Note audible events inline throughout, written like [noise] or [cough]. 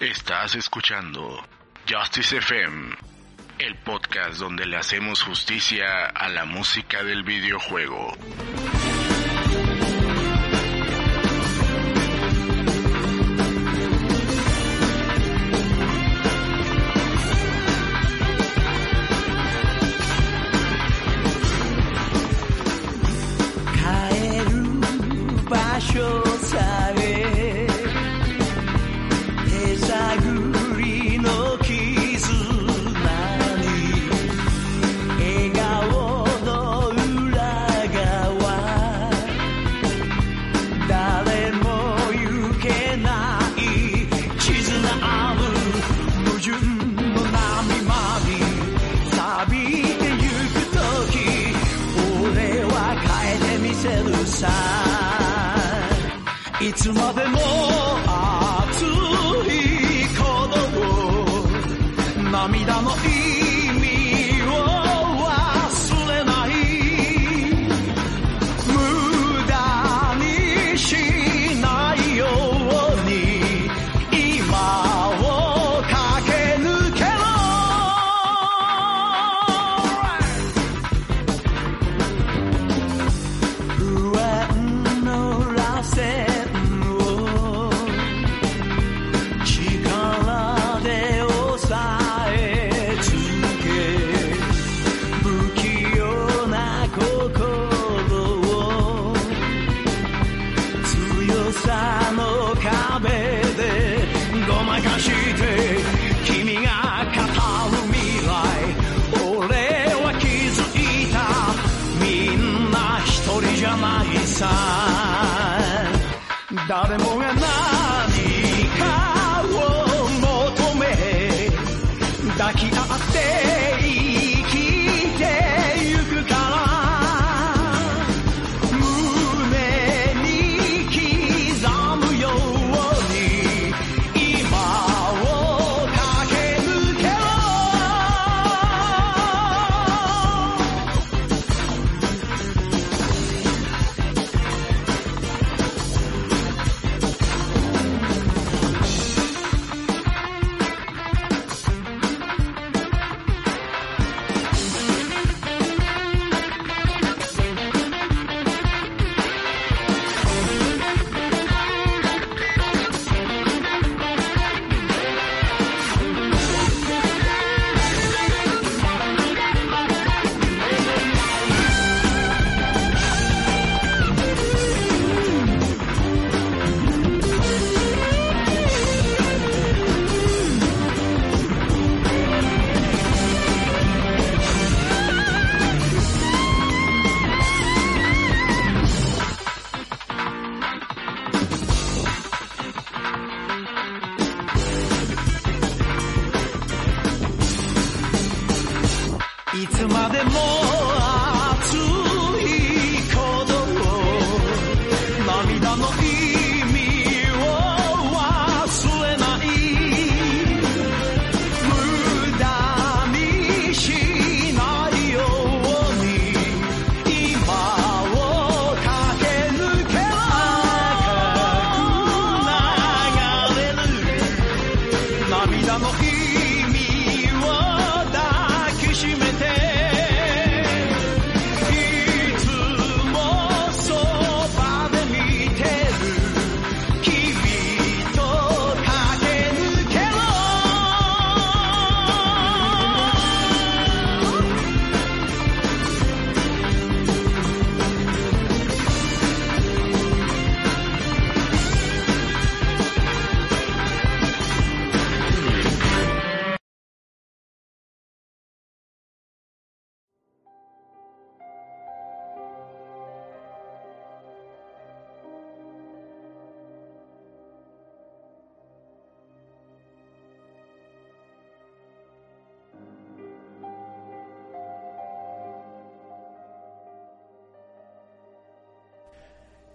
Estás escuchando Justice FM, el podcast donde le hacemos justicia a la música del videojuego.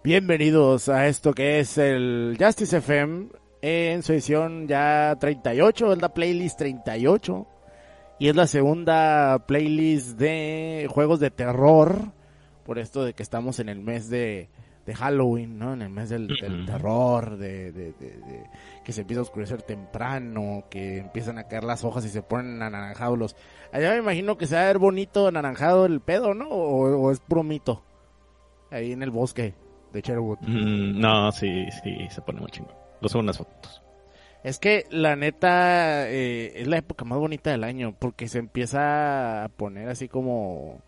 Bienvenidos a esto que es el Justice FM en su edición ya 38, es la playlist 38 y es la segunda playlist de juegos de terror por esto de que estamos en el mes de, de Halloween, ¿no? En el mes del, terror, de, que se empieza a oscurecer temprano, que empiezan a caer las hojas y se ponen anaranjados los... Allá me imagino que se va a ver bonito anaranjado el pedo, ¿no? O, es promito ahí en el bosque de Sherwood. Mm, no, sí, sí, se pone muy chingón. Lo subo unas fotos. Es que la neta eh, es la época más bonita del año porque se empieza a poner así como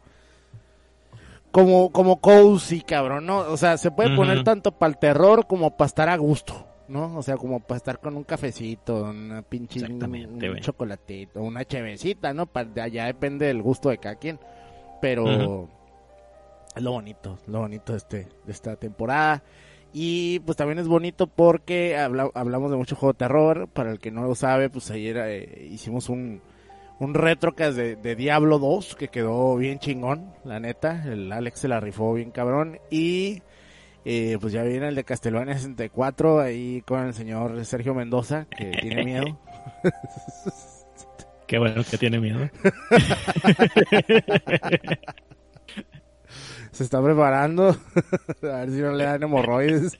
como como cozy, cabrón, ¿no? O sea, se puede poner tanto para el terror como para estar a gusto, ¿no? O sea, como para estar con un cafecito, una pinche un, chocolatito, una chevecita, ¿no? Pa- de allá depende del gusto de cada quien. Pero lo bonito, lo bonito de este de esta temporada. Y pues también es bonito porque habla- hablamos de mucho juego de terror. Para el que no lo sabe, pues ayer eh, hicimos un, un retrocast de, de Diablo 2 que quedó bien chingón, la neta. El Alex se la rifó bien cabrón. Y eh, pues ya viene el de Castlevania 64 ahí con el señor Sergio Mendoza que tiene [laughs] miedo. Qué bueno que tiene miedo. [laughs] se está preparando. [laughs] a ver si no le dan hemorroides.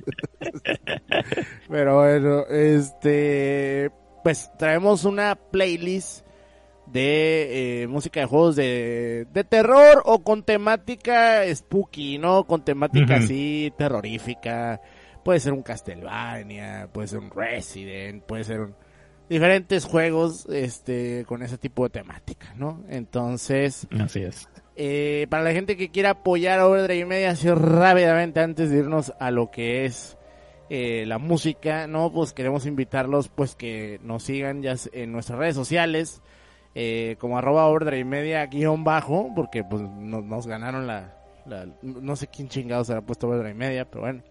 [laughs] Pero bueno, este. Pues traemos una playlist de eh, música de juegos de, de terror o con temática spooky, ¿no? Con temática así terrorífica. Puede ser un Castlevania, puede ser un Resident, puede ser un diferentes juegos este con ese tipo de temática, ¿no? Entonces, Así es. Eh, para la gente que quiera apoyar a Overdrive Media, así rápidamente antes de irnos a lo que es eh, la música, no, pues queremos invitarlos, pues que nos sigan ya en nuestras redes sociales, eh, como arroba Overdrive Media guion bajo, porque pues no- nos ganaron la, no sé quién chingados ha puesto Overdrive Media, pero bueno.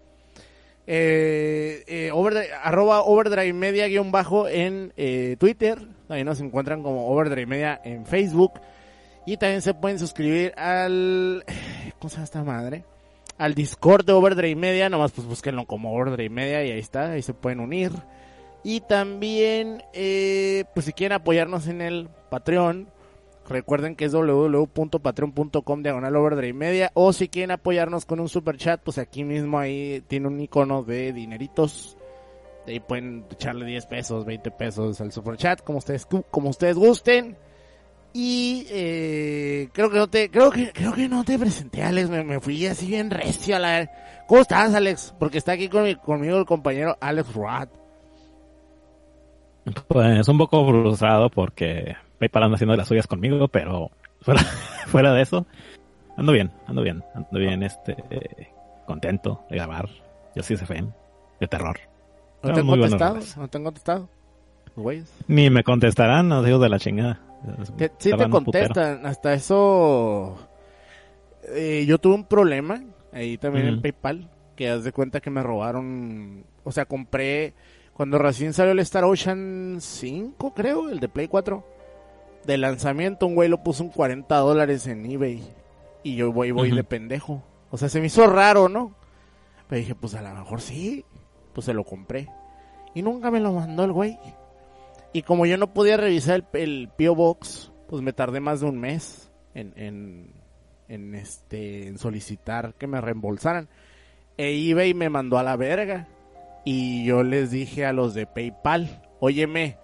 Eh, overdrive- arroba Overdrive Media guion bajo en Twitter, ahí nos encuentran como Overdrive Media en Facebook. Y también se pueden suscribir al... ¿Cómo se llama esta madre? Al Discord de Overdrive Media. Nomás pues búsquenlo como Overdrive Media y ahí está. Ahí se pueden unir. Y también, eh, pues si quieren apoyarnos en el Patreon, recuerden que es www.patreon.com diagonal Overdrive Media. O si quieren apoyarnos con un super chat, pues aquí mismo ahí tiene un icono de dineritos. Ahí pueden echarle 10 pesos, 20 pesos al super chat, como ustedes, como ustedes gusten. Y eh, creo que no te, creo que, creo que no te presenté, Alex. Me, me fui así bien recio a la. ¿Cómo estás, Alex? Porque está aquí con mi- conmigo el compañero Alex Rod. Pues un poco frustrado porque PayPal anda haciendo las suyas conmigo, pero fuera, [laughs] fuera de eso, ando bien, ando bien, ando bien, este, eh, contento de grabar. Yo sí se fan de terror. ¿No te han contestado? ¿No te han contestado? Güeyes. Ni me contestarán, los hijos de la chingada. Que sí te putero. contestan. Hasta eso. eh, yo tuve un problema ahí también en. PayPal. Que haz de cuenta que me robaron. O sea, compré. Cuando recién salió el Star Ocean 5, creo, el de Play 4. De lanzamiento, un güey lo puso un 40 dólares en eBay. Y yo voy, voy de pendejo. O sea, se me hizo raro, ¿no? Pero dije, pues a lo mejor sí. Pues se lo compré. Y nunca me lo mandó el güey. Y como yo no podía revisar el, el P.O. Box, pues me tardé más de un mes en, en, este, en solicitar que me reembolsaran. E eBay me mandó a la verga. Y yo les dije a los de PayPal, óyeme,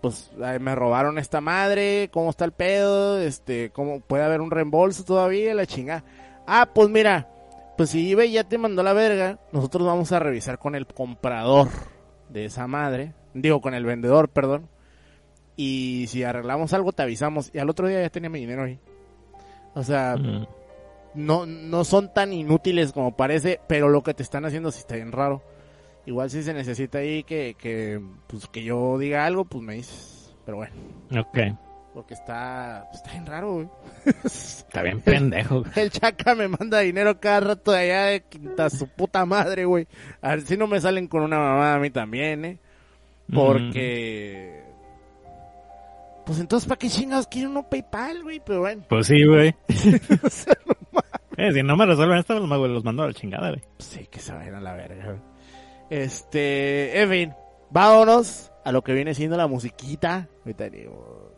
pues me robaron esta madre, ¿cómo está el pedo? Este, ¿cómo puede haber un reembolso todavía? La chinga. Ah, pues mira, pues si eBay ya te mandó la verga, nosotros vamos a revisar con el comprador de esa madre, digo con el vendedor, perdón. Y si arreglamos algo te avisamos. Y al otro día ya tenía mi dinero ahí. O sea, Mm. no, no son tan inútiles como parece, pero lo que te están haciendo sí está bien raro. Igual si se necesita ahí que, que, pues, que yo diga algo, pues me dices. Pero bueno, Ok, porque está, está bien raro, güey. [laughs] está bien pendejo. El chaca me manda dinero cada rato de allá de quinta su puta madre, güey. A ver si no me salen con una mamada a mí también, eh. Porque... Pues entonces, ¿para qué chingados quieren un PayPal, güey? Pero bueno. Pues sí, güey. [laughs] o sea, no mames. Eh, si no me resuelven esto, los, los mando a la chingada, güey. Sí, que se vayan a la verga. güey. Este, en fin, vámonos a lo que viene siendo la musiquita. Ahorita venimos.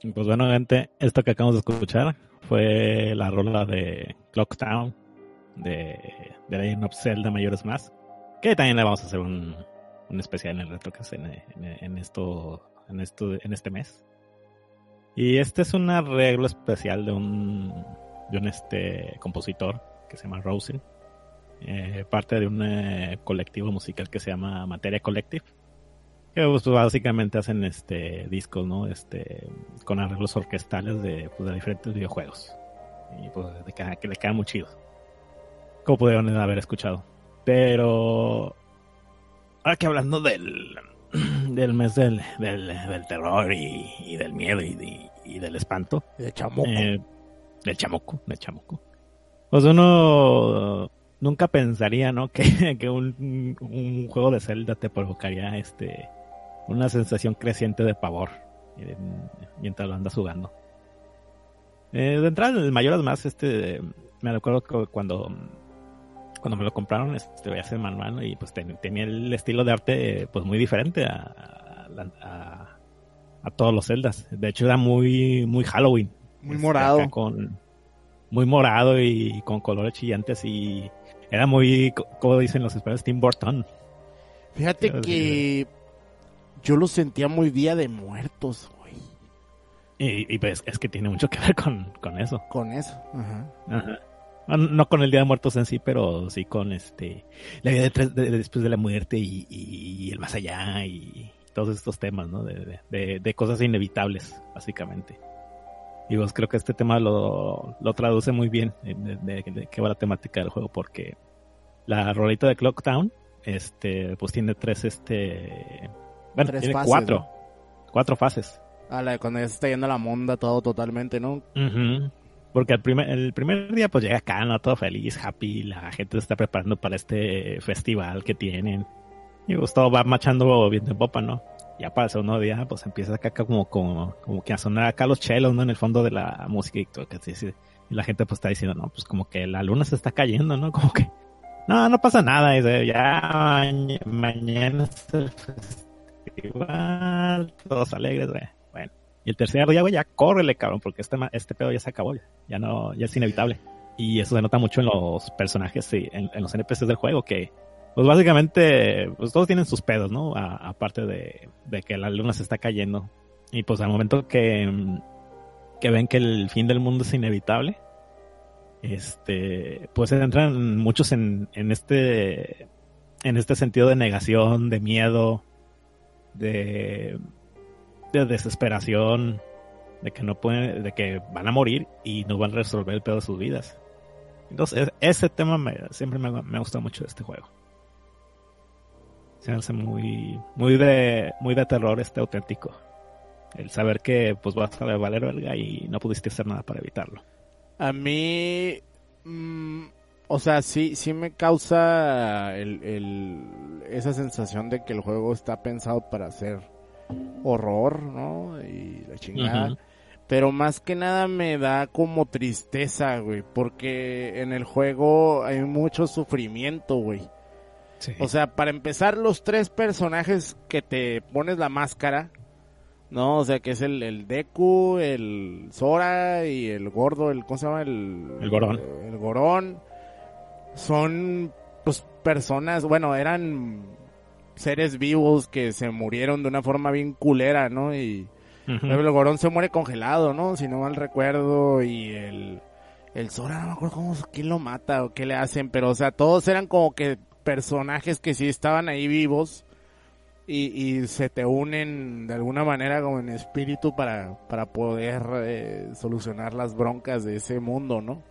Pues bueno, gente, esto que acabamos de escuchar fue la rola de Clock Town de, de Legend of Zelda Mayores Más. Que también le vamos a hacer un, un especial en el Retrocast en, en, en esto, en esto, en este mes. Y este es un arreglo especial de un, de un este compositor que se llama Rosen. Eh, parte de un eh, colectivo musical que se llama Materia Collective. Que pues, básicamente hacen este discos, ¿no? Este, con arreglos orquestales de, pues, de diferentes videojuegos. Y pues de que, que le quedan muy chidos. Como pudieron haber escuchado. Pero ahora que hablando del, [clears throat] del mes del, del, del terror y, y del miedo y, de- y del espanto, De chamoco. eh, del chamoco, del chamoco. Pues uno nunca pensaría, ¿no? [laughs] Que, que un, un juego de Zelda te provocaría este una sensación creciente de pavor mientras lo andas jugando. Eh, de entrada, el Mayoras más, este, me recuerdo que cuando cuando me lo compraron, este, veía ese manual y pues ten- tenía el estilo de arte, pues muy diferente a, a, la- a- a todos los Zeldas. De hecho, era muy, muy Halloween. Muy Este, morado. con, muy morado y con colores chillantes y era muy, co- como dicen los españoles, Tim Burton. Fíjate que yo lo sentía muy Día de Muertos, güey. Y, y, pues es que tiene mucho que ver con, con eso. Con eso. Ajá. Ajá. No, no con el Día de Muertos en sí, pero sí con este la vida detrás- de- después de la muerte y, y- y el más allá y todos estos temas, ¿no? De, de- de- de cosas inevitables, básicamente. Y pues creo que este tema lo, lo traduce muy bien de, de- de qué va la temática del juego, porque la rolita de Clock Town, este, pues tiene tres, este, bueno, Tres tiene fases, cuatro, ¿no? cuatro fases. A la de cuando ya se está yendo la monda todo totalmente, ¿no? Ujú. Porque el primer, el primer día pues llega acá, ¿no? Todo feliz, happy, la gente se está preparando para este festival que tienen. Y pues todo va marchando bien de popa, ¿no? Ya para el segundo día pues empieza acá como, como, como que a sonar acá los chelos, ¿no? En el fondo de la música y todo, que así. Y la gente pues está diciendo, no, pues como que la luna se está cayendo, ¿no? [laughs] Como que, no, no pasa nada. Y dice, ya maña- mañana es el festival, todos alegres. Bueno. Y el tercer día, güey, ya córrele, cabrón, porque este, este pedo ya se acabó, ya, no, ya es inevitable. Y eso se nota mucho en los personajes, sí, en, en los NPCs del juego, que, pues básicamente, pues todos tienen sus pedos, ¿no? Aparte de, de que la luna se está cayendo. Y pues al momento que, que ven que el fin del mundo es inevitable, este, pues entran muchos en, en este, en este sentido de negación, de miedo, de, de desesperación, de que no pueden, de que van a morir y no van a resolver el pedo de sus vidas. Entonces, e- ese tema me, siempre me, me gusta mucho de este juego. Se hace muy, muy de, muy de terror este auténtico. El saber que pues vas a valer verga y no pudiste hacer nada para evitarlo. A mí, mm, o sea, sí, sí me causa el, el- esa sensación de que el juego está pensado para hacer horror, ¿no? Y la chingada. Pero más que nada me da como tristeza, güey, porque en el juego hay mucho sufrimiento, güey. O sea, para empezar, los tres personajes que te pones la máscara, ¿no? O sea, que es el, el Deku, el Sora y el gordo, el, ¿cómo se llama? El, El Gorón. El Gorón. Son, pues, personas, bueno, eran seres vivos que se murieron de una forma bien culera, ¿no? Y por ejemplo, el Gorón se muere congelado, ¿no? Si no mal recuerdo, y el, el Sora, no me acuerdo cómo, quién lo mata o qué le hacen, pero, o sea, todos eran como que personajes que sí estaban ahí vivos y, y se te unen de alguna manera como en espíritu para, para poder eh, solucionar las broncas de ese mundo, ¿no?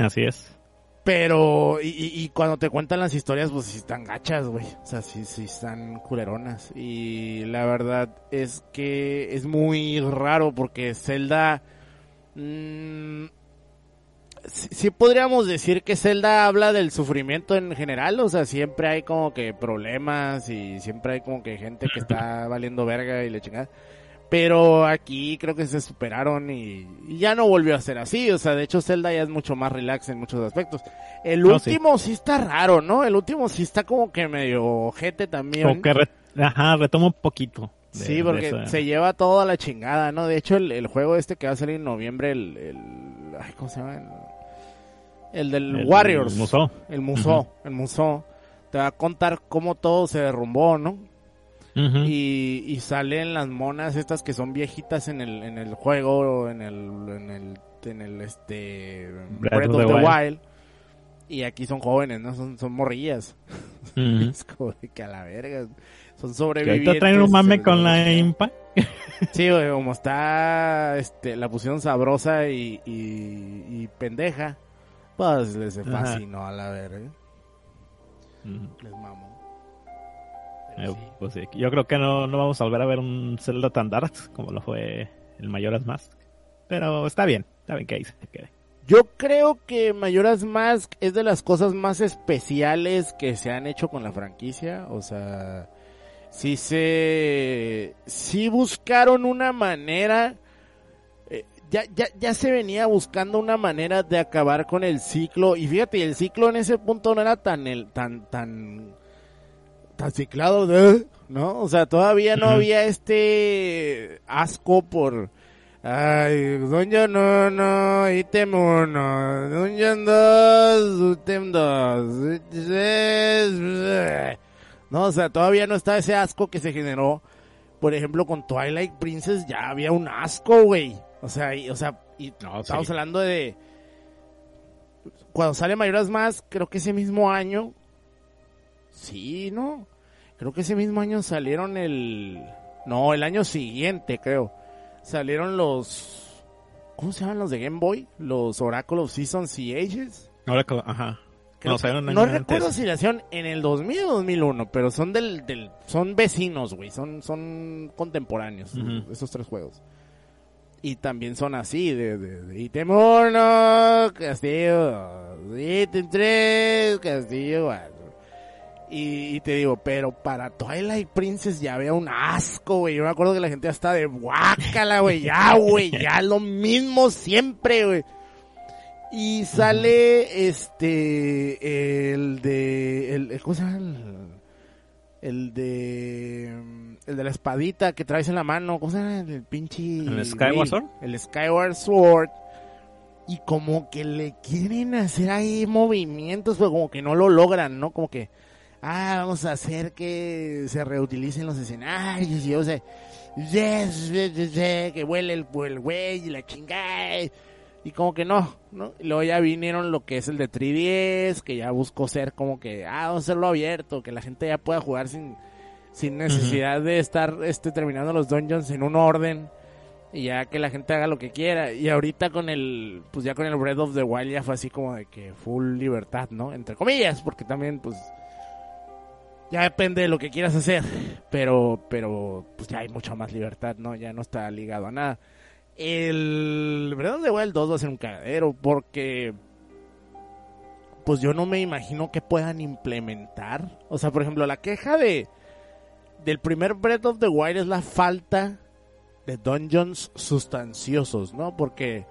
Así es. Pero, y, y- cuando te cuentan las historias, pues sí están gachas, güey. O sea, sí, sí están culeronas. Y la verdad es que es muy raro porque Zelda... mm, sí, sí podríamos decir que Zelda habla del sufrimiento en general. O sea, siempre hay como que problemas y siempre hay como que gente que está valiendo verga y le chingada. Pero aquí creo que se superaron y, y ya no volvió a ser así. O sea, de hecho Zelda ya es mucho más relax en muchos aspectos. El No, último sí. está raro, ¿no? El último sí está como que medio ojete también. Como que re- ajá, retoma un poquito. de- Sí, porque se lleva todo a la chingada, ¿no? De hecho, el, el juego este que va a salir en noviembre, el... el ay, ¿Cómo se llama? El, el del el- Warriors. el Musou. El Musou, el Musou. Te va a contar cómo todo se derrumbó, ¿no? Y, y salen las monas estas que son viejitas en el, en el juego, en el, en el, en el este Breath, of the, Wild. Y aquí son jóvenes, ¿no? Son, son morrillas. Ujú. [laughs] Es como de que a la verga. Son sobrevivientes. ahorita traen un mame con la impa. Sí, güey, como está, este, la pusieron sabrosa y, y, y pendeja. Pues les Ajá. fascinó a la verga. Les mamó. Eh, pues sí, yo creo que no, no vamos a volver a ver un Zelda tan dark como lo fue el Mayoras Mask. Pero está bien, está bien que ahí se quede. Yo creo que Mayoras Mask es de las cosas más especiales que se han hecho con la franquicia. O sea, sí se... Sí buscaron una manera... eh, ya, ya, ya se venía buscando una manera de acabar con el ciclo. Y fíjate, el ciclo en ese punto no era tan... El, tan, tan tan ciclado, ¿no? ¿no? O sea, todavía no había este asco por... Ay, Dungeon 1, ítem 1, Dungeon 2, ítem 2, no, o sea, todavía no está ese asco que se generó, por ejemplo, con Twilight Princess ya había un asco, güey. O sea, y, o sea, y No, estamos sí. hablando de... Cuando sale Mayoras Más, creo que ese mismo año... Sí, ¿no? Creo que ese mismo año salieron el... No, el año siguiente, creo. Salieron los... ¿Cómo se llaman los de Game Boy? Los Oracle of Seasons y Ages. Ahora, que- ajá. Creo No, salieron no recuerdo si la hicieron en el 2000 o 2001, pero son del, del son vecinos, güey, son son contemporáneos Ujú. esos tres juegos. Y también son así de, de, de ítem 1, castillo, ítem 3, castillo 4. Y, y te digo, pero para Twilight Princess ya había un asco, güey. Yo me acuerdo que la gente ya está de guácala, güey. Ya, güey. Ya lo mismo siempre, güey. Y sale este el de el ¿cómo se llama? El, de el de la espadita que traes en la mano, ¿cómo se llama? El pinche ¿El Skyward Sword? El Skyward Sword. Y como que le quieren hacer ahí movimientos, pero como que no lo logran, ¿no? Como que ah, vamos a hacer que se reutilicen los escenarios y o sea, yes, yes, yes, que huele el el güey y la chingada. Y como que no, ¿no? Y luego ya vinieron lo que es el de 3DS, que ya buscó ser como que, ah, vamos a hacerlo abierto, que la gente ya pueda jugar sin, sin necesidad de estar este, terminando los dungeons en un orden. Y ya que la gente haga lo que quiera. Y ahorita con el, pues ya con el Breath of the Wild ya fue así como de que full libertad, ¿no? Entre comillas, porque también, pues, ya depende de lo que quieras hacer. Pero, pero, pues ya hay mucha más libertad, ¿no? Ya no está ligado a nada. El Breath of the Wild 2 va a ser un cagadero porque pues yo no me imagino que puedan implementar. O sea, por ejemplo, la queja de del primer Breath of the Wild es la falta de dungeons sustanciosos, ¿no? Porque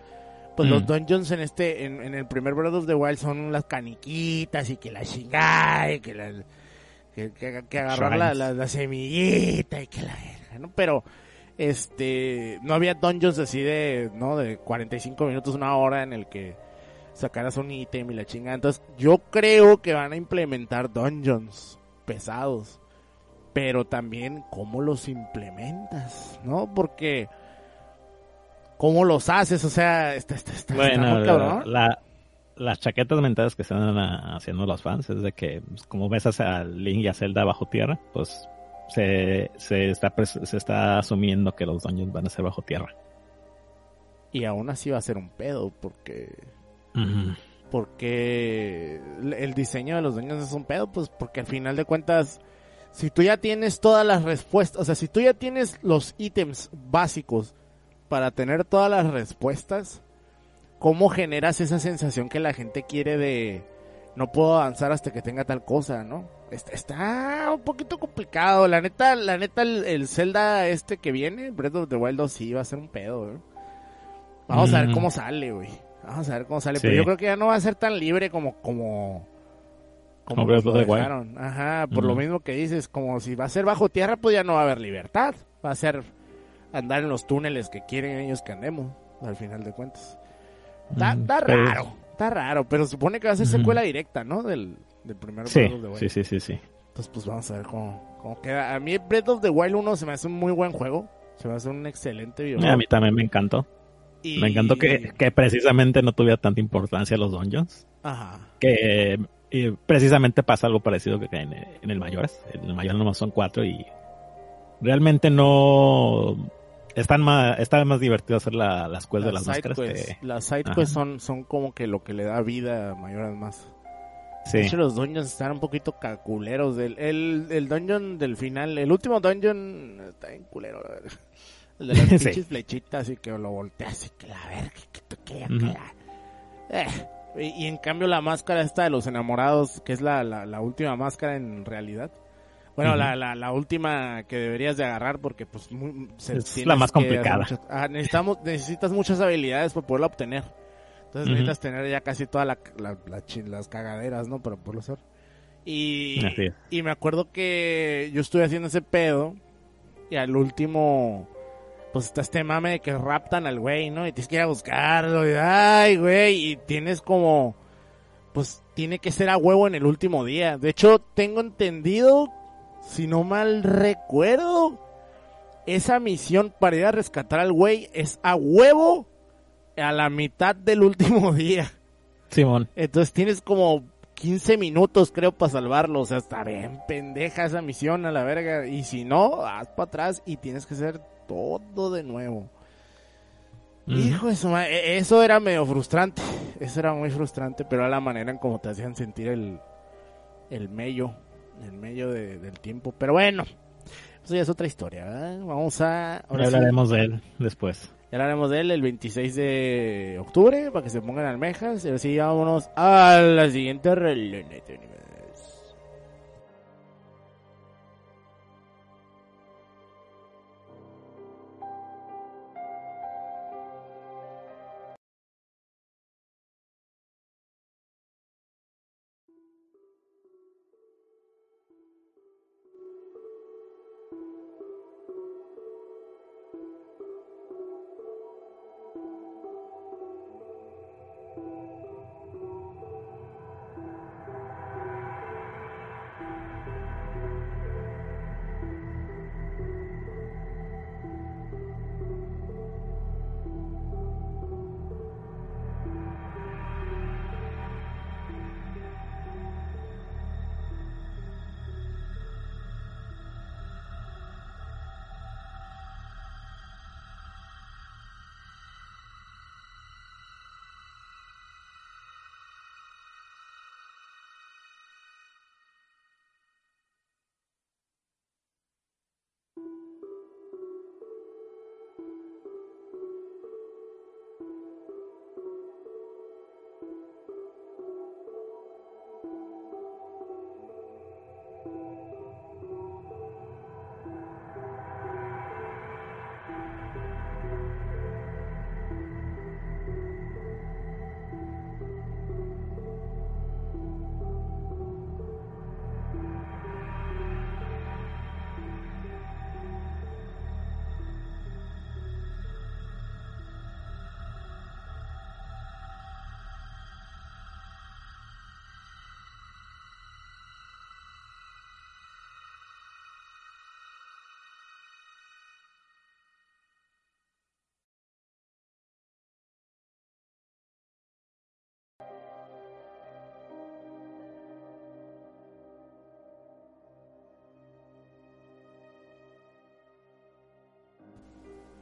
pues Mm. los dungeons en este en, en el primer Breath of the Wild son las caniquitas y que la chingada y que la que, que- que agarrar la, la, la semillita y que la verga, ¿no? Pero este no había dungeons así de no de 45 minutos una hora en el que sacaras un ítem y la chingada. Entonces yo creo que van a implementar dungeons pesados pero también cómo los implementas no porque cómo los haces o sea está, está, está- está Bueno, muy cabrón. la, las chaquetas mentales que están haciendo los fans es de que, pues, como ves a Link y a Zelda bajo tierra, pues se, se, está, se está asumiendo que los dungeons van a ser bajo tierra. y aún así va a ser un pedo porque Ujú. porque el diseño de los dueños es un pedo, pues porque al final de cuentas, si tú ya tienes todas las respuestas, o sea, si tú ya tienes los ítems básicos para tener todas las respuestas, ¿cómo generas esa sensación que la gente quiere de no puedo avanzar hasta que tenga tal cosa, ¿no? Está, está un poquito complicado, la neta, la neta, el, el Zelda este que viene, Breath of the Wild 2, sí va a ser un pedo, ¿eh? Vamos a ver Mm. cómo sale, güey. Vamos a ver cómo sale. Sí. Pero yo creo que ya no va a ser tan libre como, como, como of lo the Wild. dejaron. Ajá, por lo mismo que dices, como si va a ser bajo tierra, pues ya no va a haber libertad. Va a ser andar en los túneles que quieren ellos que andemos, al final de cuentas. Está, Mm, está pero- raro, está raro, pero supone que va a ser secuela directa, ¿no? Del, del primer Sí, Breath of the Wild. sí, sí, sí, sí. Entonces, pues vamos a ver cómo, cómo queda. A mí Breath of the Wild 1 se me hace un muy buen juego. Se me hace un excelente A videojuego. mí también me encantó. Y- Me encantó que, que precisamente no tuviera tanta importancia los dungeons. Ajá. Que precisamente pasa algo parecido que en, en el Mayores. En el Mayor nomás son cuatro y realmente no... Están más, está más divertido hacer la- las quests de las máscaras que... las side quests son, son como que lo que le da vida a mayoras más. De Sí. hecho, los dungeons están un poquito calculeros. El, el, el dungeon del final, el último dungeon está bien culero, la verdad. El de [laughs] las Sí. pinches flechitas y que lo volteas y que la verga, que que Ujú. Eh, y, y en cambio la máscara esta de los enamorados, que es la, la, la última máscara en realidad. Bueno, Ujú. la, la, la última que deberías de agarrar porque pues muy, se- Es la más complicada. muchas- ah, necesitamos, necesitas muchas habilidades para poderla obtener. Entonces Ujú. necesitas tener ya casi todas la, las cagaderas, ¿no? Para poderlo hacer. Y, y me acuerdo que yo estuve haciendo ese pedo y al último, pues está este mame de que raptan al güey, ¿no? Y tienes que ir a buscarlo y, ay, güey, y tienes como, pues tiene que ser a huevo en el último día. De hecho, tengo entendido, si no mal recuerdo, esa misión para ir a rescatar al güey es a huevo a la mitad del último [laughs] día. Simón. Entonces tienes como 15 minutos, creo, para salvarlo. O sea, está bien pendeja esa misión a la verga. Y si no, haz para atrás y tienes que hacer todo de nuevo. Hijo de su madre, e- eso era medio frustrante. Eso era muy frustrante, pero era la manera en cómo te hacían sentir el, el mello, el mello de- del tiempo. Pero bueno, eso ya es otra historia. ¿verdad? Vamos a. ahora Ya sí, hablaremos de él después. ya hablaremos de él el 26 de octubre para que se pongan almejas. Y ahora sí, vámonos a la siguiente relena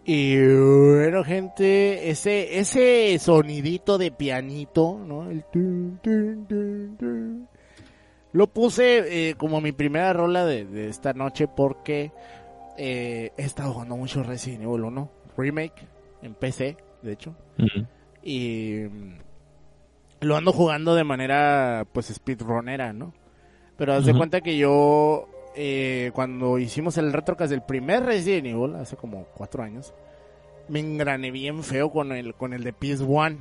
Y bueno, gente, ese, ese sonidito de pianito, ¿no? El tun, tun, tun. Lo puse eh, como mi primera rola de, de esta noche porque eh, he estado jugando mucho Resident Evil 1 Remake en PC, de hecho. Y lo ando jugando de manera, pues, speedrunera, ¿no? Pero haz de cuenta que yo, eh, cuando hicimos el retrocast del primer Resident Evil, hace como cuatro años, me engrané bien feo con el, con el de PS1.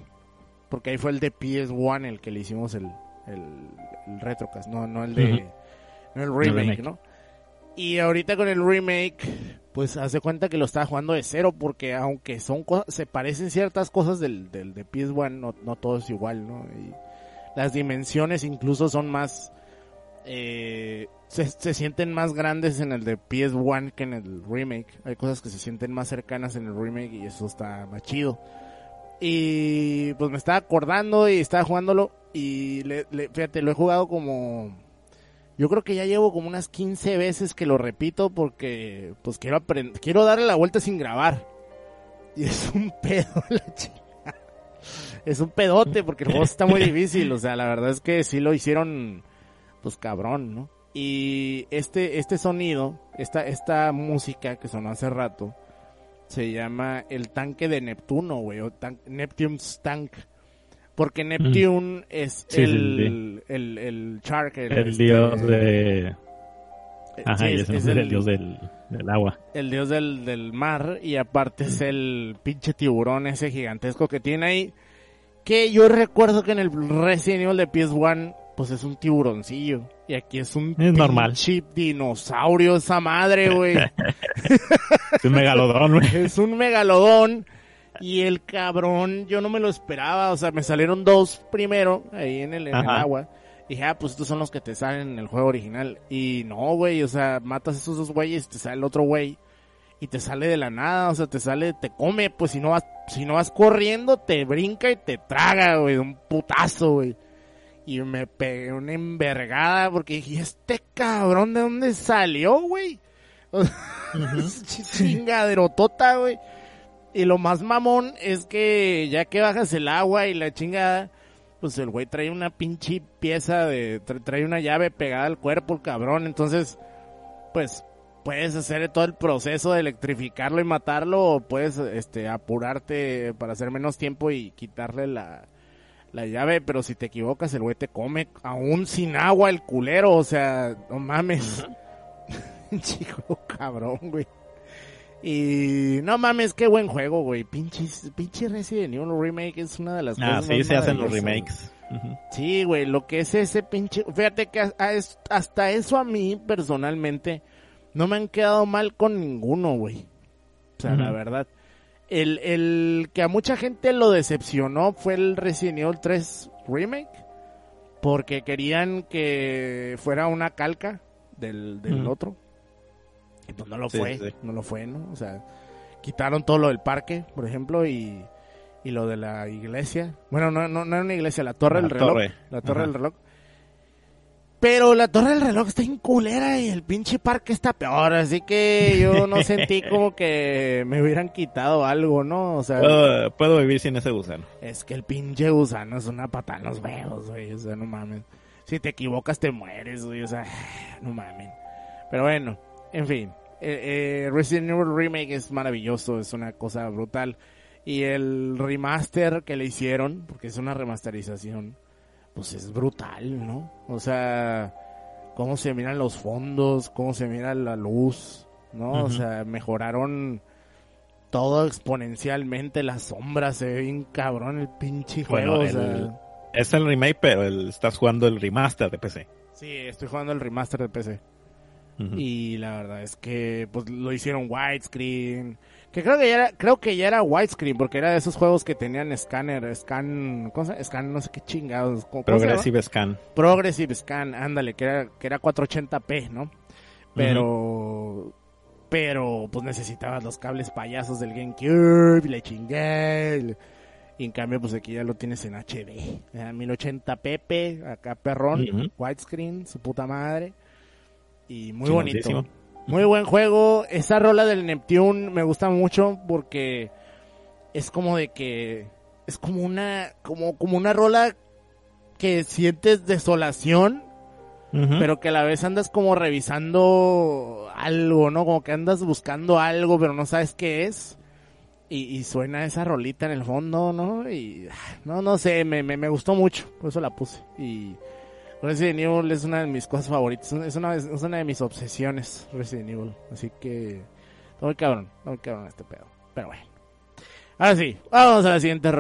Porque ahí fue el de PS1 el que le hicimos el, el, el retrocast, no, no el de, no el remake, remake. ¿no? Y ahorita con el remake, pues hace cuenta que lo estaba jugando de cero, porque aunque son se parecen ciertas cosas del, del de PS1, no, no todo es igual, ¿no? Y las dimensiones incluso son más, eh, se, se sienten más grandes en el de PS1 que en el remake. Hay cosas que se sienten más cercanas en el remake y eso está más chido. Y pues me estaba acordando y estaba jugándolo y le, le- fíjate, lo he jugado como... Yo creo que ya llevo como unas 15 veces que lo repito porque pues quiero aprender, quiero darle la vuelta sin grabar. Y es un [laughs] pedo la chica. Es un pedote porque el juego está muy [laughs] difícil, o sea, la verdad es que sí lo hicieron pues cabrón, ¿no? Y este este sonido, esta esta música que sonó hace rato se llama el tanque de Neptuno, güey, o tan- Neptune's Tank. Porque Neptune es Mm. Sí, sí, el, el, el Shark, el, El este, dios de... Ajá, sí, y es- el, el- dios del, del agua. el dios del, del mar y aparte es el pinche tiburón ese gigantesco que tiene ahí. Que yo recuerdo que en el Resident Evil de PS1 pues es un tiburoncillo. Y aquí es un Es normal. pinche dinosaurio esa madre, güey. [laughs] Es un megalodón, güey. es un megalodón. Y el cabrón, yo no me lo esperaba. O sea, me salieron dos primero ahí en el, en el agua. Y dije, ah, pues estos son los que te salen en el juego original. Y no, güey, o sea, matas a esos dos güeyes, te sale el otro güey. Y te sale de la nada, o sea, te sale, te come, pues si no vas, si no vas corriendo, te brinca y te traga, güey, de un putazo, güey. Y me pegué una envergada porque dije, "¿Y este cabrón de dónde salió, güey? [laughs] O sea, [laughs] chingaderotota, güey. Y lo más mamón es que ya que bajas el agua y la chingada, pues el güey trae una pinche pieza de, tra- trae una llave pegada al cuerpo, el cabrón. Entonces, pues puedes hacer todo el proceso de electrificarlo y matarlo o puedes este apurarte para hacer menos tiempo y quitarle la, la llave, pero si te equivocas el güey te come aún sin agua el culero, o sea, no mames. [laughs] Chico cabrón, güey. Y no mames, qué buen juego, güey. Pinche, pinche Resident Evil Remake es una de las Ah, cosas sí, más se hacen los remakes. Sí, güey, lo que es ese pinche... Fíjate que hasta eso a mí, personalmente, no me han quedado mal con ninguno, güey. O sea, la verdad. El, el que a mucha gente lo decepcionó fue el Resident Evil 3 Remake. Porque querían que fuera una calca del, del otro. Y pues no lo Sí, fue, sí, no lo fue, ¿no? O sea, quitaron todo lo del parque, por ejemplo, y, y lo de la iglesia. Bueno, no, no, no era una iglesia, la torre La del reloj. torre. La torre Ajá. del reloj. Pero la torre del reloj está en culera y el pinche parque está peor, así que yo no sentí [laughs] como que me hubieran quitado algo, ¿no? O sea, Puedo, puedo vivir sin ese gusano. es que el pinche gusano es una patada en los huevos, güey, o sea, no mames. Si te equivocas te mueres, güey, o sea, no mames. Pero bueno, en fin, eh, eh, Resident Evil Remake es maravilloso, es una cosa brutal. Y el remaster que le hicieron, porque es una remasterización, pues es brutal, ¿no? O sea, cómo se miran los fondos, cómo se mira la luz, ¿no? O sea, mejoraron todo exponencialmente, las sombras, se ve bien cabrón el pinche juego, Bueno, o sea... el- Es el remake, pero el- estás jugando el remaster de PC. Sí, estoy jugando el remaster de PC. Y la verdad es que pues lo hicieron widescreen. Que creo que ya era, creo que ya era widescreen, porque era de esos juegos que tenían escáner, scan, ¿cómo se? Scan, no sé qué chingados. ¿cómo- cómo? Progressive Scan. Progressive Scan, ándale, que era, que era 480p, ¿no? Pero, pero, pues necesitabas los cables payasos del GameCube, y le chingué. Y en cambio, pues aquí ya lo tienes en HD. eh, 1080p, acá perrón, widescreen, su puta madre. Y muy bonito. Muy buen juego. Esa rola del Neptune me gusta mucho porque es como de que es como una como como una rola que sientes desolación, pero que a la vez andas como revisando algo, ¿no? Como que andas buscando algo, pero no sabes qué es. Y, y suena esa rolita en el fondo, ¿no? Y ah, no, no sé, me, me, me gustó mucho, por eso la puse. Y Resident Evil es una de mis cosas favoritas, es una, es una de mis obsesiones, Resident Evil. Así que, todo muy cabrón, todo muy cabrón este pedo. Pero bueno. Ahora sí, vamos a la siguiente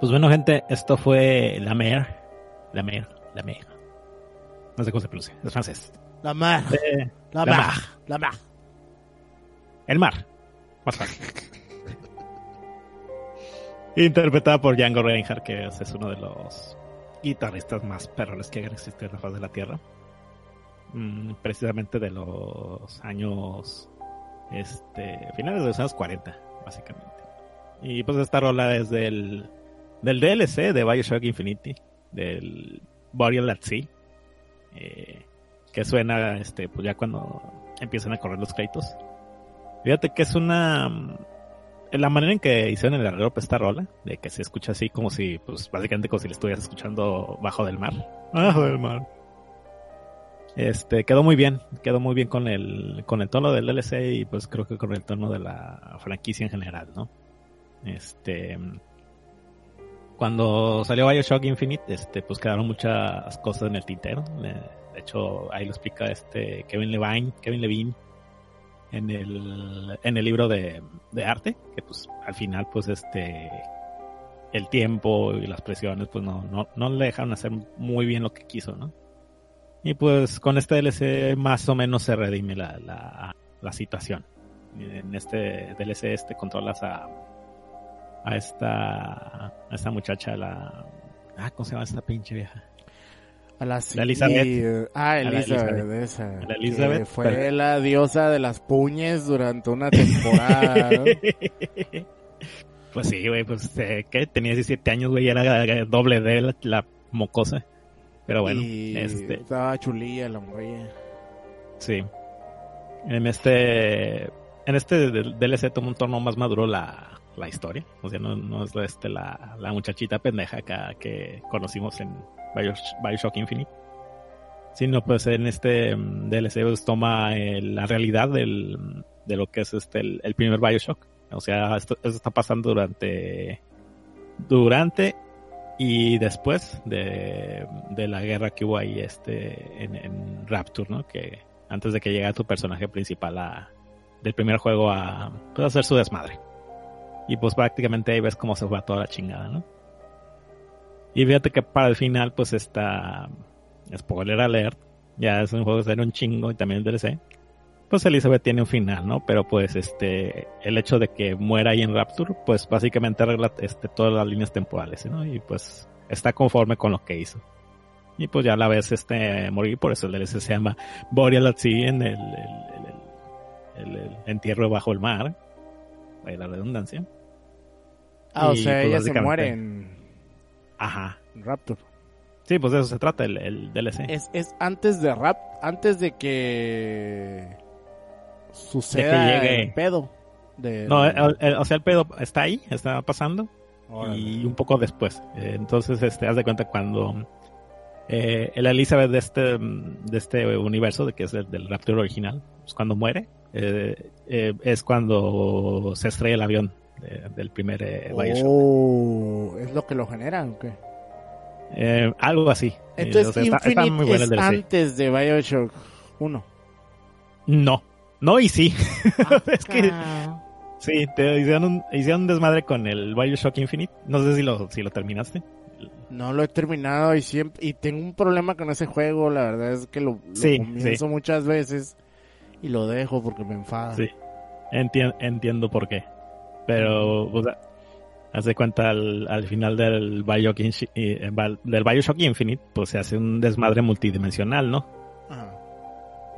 Pues bueno, gente, esto fue La Mer. La Mer, La Mer. No sé cómo se pronuncia, es francés. La mar. Eh, La, La mar. mar. La mar. El mar. Más fácil. Interpretada por Django Reinhardt, que es, uno de los guitarristas más perrones que han existido en la faz de la Tierra. Mm, precisamente de los años, este, finales de los años 40, básicamente. Y pues esta rola es del, del DLC de Bioshock Infinity, del Burial at Sea, eh, que suena, este, pues ya cuando empiezan a correr los créditos. Fíjate que es una. La manera en que hicieron el arreglo para esta rola, de que se escucha así como si, pues básicamente como si le estuvieras escuchando bajo del mar. [laughs] Bajo del mar. Este, quedó muy bien, quedó muy bien con el, con el tono del DLC y pues creo que con el tono de la franquicia en general, ¿no? Este, cuando salió Bioshock Infinite, este, pues quedaron muchas cosas en el tintero. Eh, De hecho, ahí lo explica este Kevin Levine, Kevin Levine, en el, en el libro de, de arte, que pues al final, pues este, el tiempo y las presiones, pues no, no, no le dejaron hacer muy bien lo que quiso, ¿no? Y pues con este DLC más o menos se redime la, la, la situación. En este DLC este controlas a, a esta, a esta muchacha, la, ah, ¿cómo se llama esta pinche vieja? A la, La Elizabeth. eh, ah, la Elizabeth, Elizabeth. esa. La Elizabeth, que fue pero- la diosa de las puñes durante una temporada. ¿no? [laughs] pues sí, güey, pues eh, que tenía 17 años, güey, era eh, doble D la, la mocosa. Pero bueno, y este, estaba chulilla la morrilla. sí. En este, en este DLC toma un tono más maduro la, la historia. O sea, no, no es este, la, la muchachita pendeja acá que conocimos en Bios- Bioshock Infinite. Sino pues en este mm, DLC pues, toma eh, la realidad del, de lo que es este el, primer Bioshock. O sea, esto, está pasando durante durante y después de, de la guerra que hubo ahí este en, en Rapture, ¿no? Que antes de que llegara tu personaje principal a, del primer juego a, pues, a hacer su desmadre. Y pues prácticamente ahí ves cómo se va toda la chingada, ¿no? Y fíjate que para el final, pues está. Spoiler alert. Ya es un juego que sale un chingo y también el DLC. Pues Elizabeth tiene un final, ¿no? Pero pues este. El hecho de que muera ahí en Rapture, pues básicamente arregla este, todas las líneas temporales, ¿no? Y pues está conforme con lo que hizo. Y pues ya la ves este morir, por eso el DLC se llama Boreal at Sea en el, el- el- el- el entierro bajo el mar. Vaya la redundancia. Ah, o sea, pues, ella se muere en Ajá. Rapture. Sí, pues de eso se trata el, el DLC. Es, es antes de Rap, antes de que suceda llegue. el pedo. De, No, el- el- o sea, el pedo está ahí, está pasando. Órale. y un poco después. Eh, entonces, este, haz de cuenta cuando eh, el Elizabeth de este, de este universo, de que es el del Raptor original, pues cuando muere, eh, eh, es cuando se estrella el avión de- del primer eh, Bioshock. Oh, es lo que lo genera, ¿o qué? Eh, algo así. Eh, Entonces, o sea, está- está Infinite muy bueno es el antes de Bioshock 1. No, no y sí. [laughs] es que Ah. sí, te hicieron un, hicieron un desmadre con el Bioshock Infinite. No sé si lo, si lo terminaste. No lo he terminado y siempre y tengo un problema con ese juego, la verdad es que lo, lo Sí, comienzo sí. muchas veces y lo dejo porque me enfada. Sí. Entien- entiendo por qué. Pero, o sea, haz de cuenta al, al final del Bioshock, del Bioshock Infinite, pues se hace un desmadre multidimensional, ¿no? Ajá.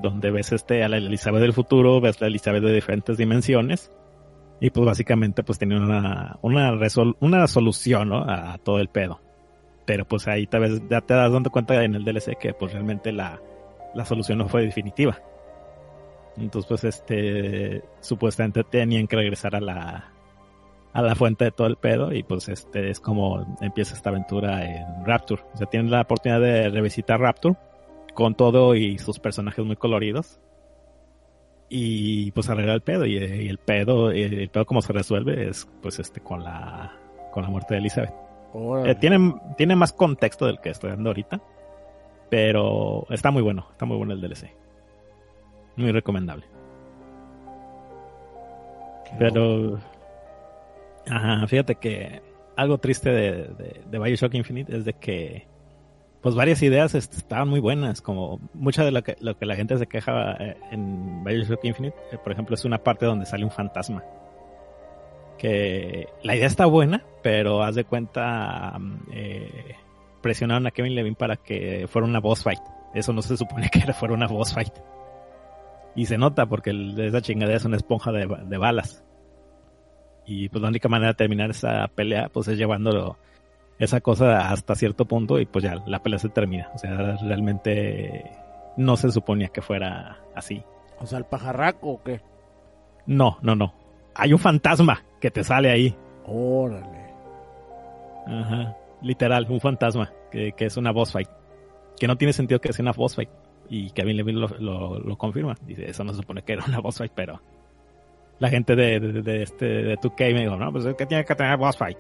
Donde ves este a la Elizabeth del futuro, ves la Elizabeth de diferentes dimensiones. Y pues básicamente pues tenía una, una, resol- una solución, ¿no? A, todo el pedo. Pero pues ahí tal vez ya te das dando cuenta en el DLC que pues realmente la, la solución no fue definitiva. Entonces pues este supuestamente tenían que regresar a la a la fuente de todo el pedo y pues este es como empieza esta aventura en Rapture. O sea, tienen la oportunidad de revisitar Rapture con todo y sus personajes muy coloridos. Y pues arreglar el pedo y, y el pedo y el pedo como se resuelve es pues este con la con la muerte de Elizabeth. Eh, tiene, tiene más contexto del que estoy dando ahorita. Pero está muy bueno, está muy bueno el DLC. Muy recomendable. Qué Pero. Ajá, fíjate que algo triste de, de, de Bioshock Infinite es de que. Pues varias ideas est- estaban muy buenas. Como mucha de lo que, lo que la gente se queja eh, en Bioshock Infinite, eh, por ejemplo, es una parte donde sale un fantasma. Que la idea está buena, pero haz de cuenta. mm, eh, presionaron a Kevin Levine para que fuera una boss fight. Eso no se supone que era- fuera una boss fight. Y se nota porque esa chingadera es una esponja de balas. Y pues la única manera de terminar esa pelea pues es llevándolo esa cosa hasta cierto punto y pues ya la pelea se termina. O sea, realmente no se suponía que fuera así. O sea, el pajarraco o qué? No, no, no. Hay un fantasma que te sale ahí. Órale. Ajá. Literal, un fantasma que, que es una boss fight. Que no tiene sentido que sea una boss fight. Y Kevin Levine lo, lo, lo confirma. Dice, eso no se supone que era una boss fight, pero la gente de, de, de este de 2K me dijo, no, pues es que tiene que tener boss fight.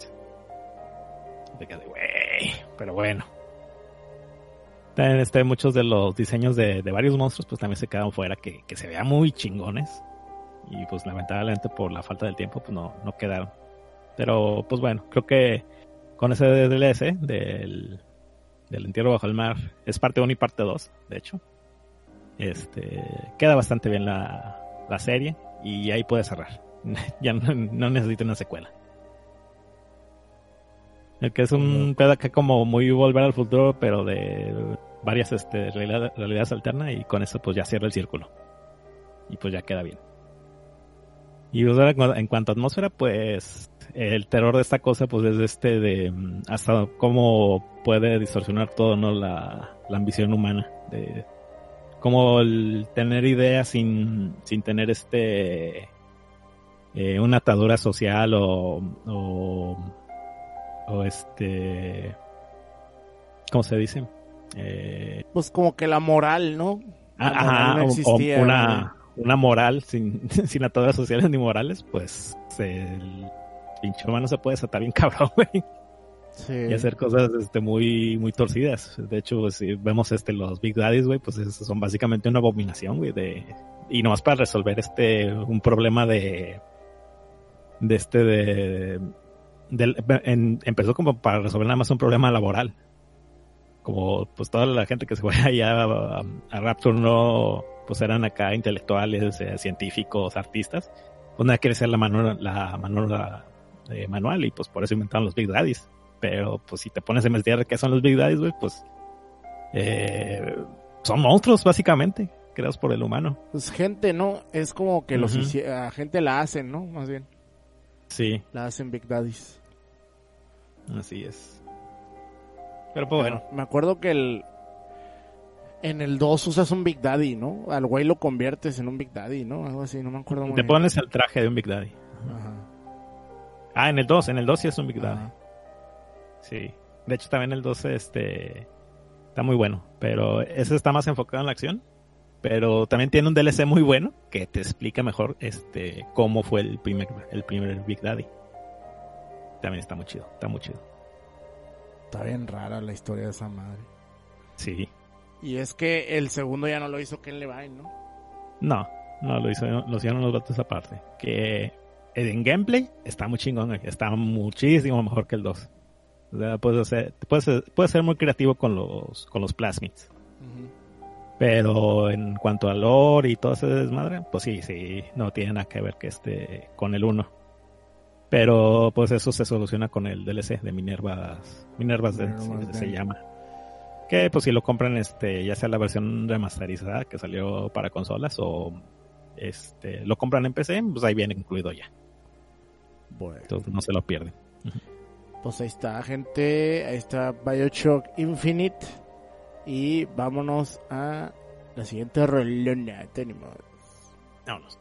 Me quedé, güey, pero bueno. También este, muchos de los diseños de, de varios monstruos pues también se quedaron fuera que, que se vean muy chingones. Y pues lamentablemente por la falta del tiempo pues no, no quedaron. Pero pues bueno, creo que con ese DLC del, del entierro bajo el mar, es parte 1 y parte 2, de hecho. Este, queda bastante bien la, la serie y ahí puede cerrar. [laughs] ya no, no necesita una secuela. El que es un pedo acá como muy volver al futuro, pero de varias este, realidad- realidades alternas y con eso pues ya cierra el círculo. Y pues ya queda bien. Y pues, ahora, en cuanto a atmósfera, pues el terror de esta cosa pues es este de mm, hasta cómo puede distorsionar todo, ¿no? La, la ambición humana. De cómo el tener ideas sin, sin tener este eh, una atadura social o, o, o este ¿cómo se dice? Eh, Pues como que la moral, ¿no? La Ah, moral ajá, no o- una, una moral sin, [laughs] sin ataduras sociales ni morales, pues el pinche humano se puede desatar bien [laughs] cabrón, güey, Y hacer cosas este, muy, muy torcidas. De hecho, pues, si vemos este, los Big Daddies, güey, pues son básicamente una abominación, güey, de, y nomás para resolver este, un problema de, de este, de, empezó como para resolver nada más un problema laboral. Como pues toda la gente que se fue [laughs] allá a, Rapture no, pues eran acá intelectuales, eh, científicos, artistas. Pues nada quiere ser la mano, la mano eh, manual y pues por eso inventaron los Big Daddies. Pero pues si te pones a investigar qué son los Big Daddies, güey, pues eh, son monstruos básicamente, creados por el humano. Pues gente, ¿no? Es como que los a gente la hacen, ¿no? Más bien. Sí, La hacen Big Daddies. así es. Pero pues bueno, Me acuerdo que el... En el 2 usas un Big Daddy, ¿no? Al güey lo conviertes en un Big Daddy, ¿no? Algo así, no me acuerdo muy te bien. pones el traje de un Big Daddy. Ajá. Ah, en el 2, en el 2 sí es un Big Daddy. Ajá. Sí. De hecho, también el 12 este, está muy bueno. Pero ese está más enfocado en la acción. Pero también tiene un DLC muy bueno que te explica mejor este cómo fue el primer, el primer Big Daddy. También está muy chido, está muy chido. Está bien rara la historia de esa madre. Sí. Y es que el segundo ya no lo hizo Ken Levine, ¿no? No, no, lo, hizo, lo hicieron los vatos aparte. Que en gameplay está muy chingón, está muchísimo mejor que el 2. O sea, puedes, hacer, puedes, ser- puedes ser muy creativo con los, con los plasmids. Pero en cuanto a lore y todo ese desmadre, pues sí, sí, no tiene nada que ver que este con el 1. Pero pues eso se soluciona con el DLC de Minervas, Minervas Minerva's se, llama. Que pues si lo compran este, ya sea la versión remasterizada que salió para consolas o este lo compran en PC, pues ahí viene incluido ya. Bueno, Entonces no se lo pierden. Pues ahí está, gente. Ahí está Bioshock Infinite. Y vámonos a la siguiente rolona. Tenemos. Vámonos.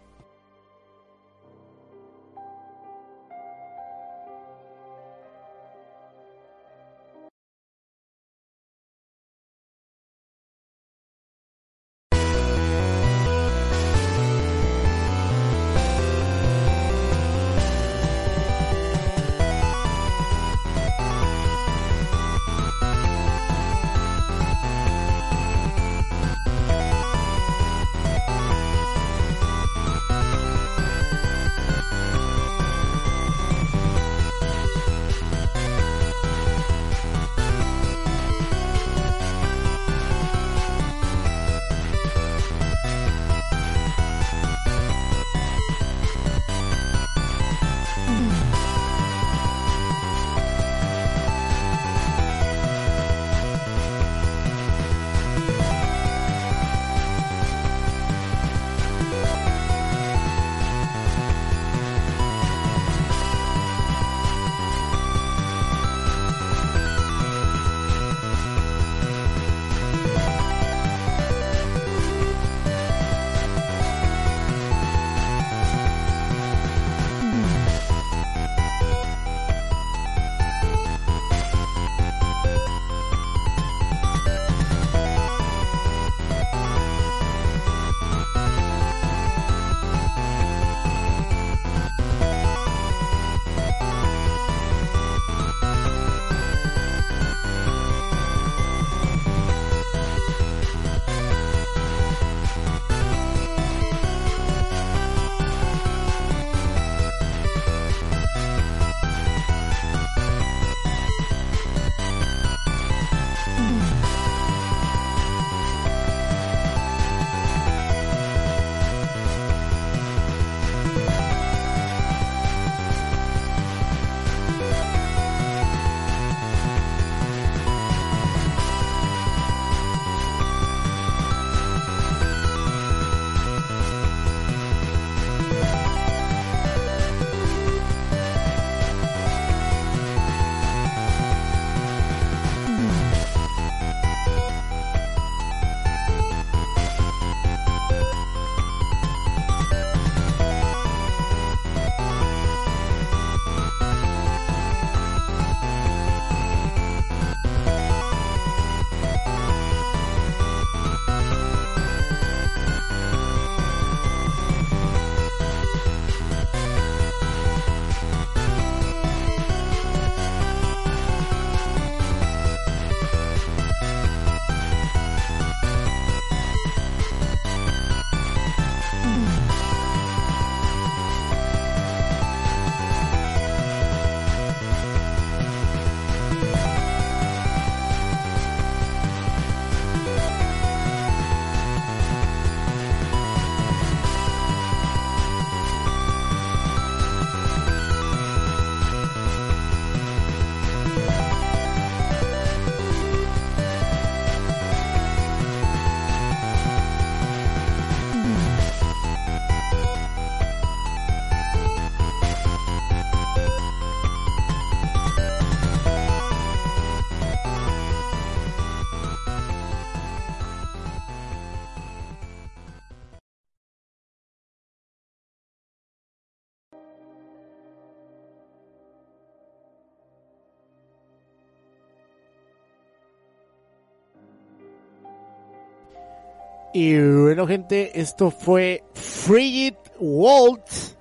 Y bueno, gente, esto fue Frigid Waltz,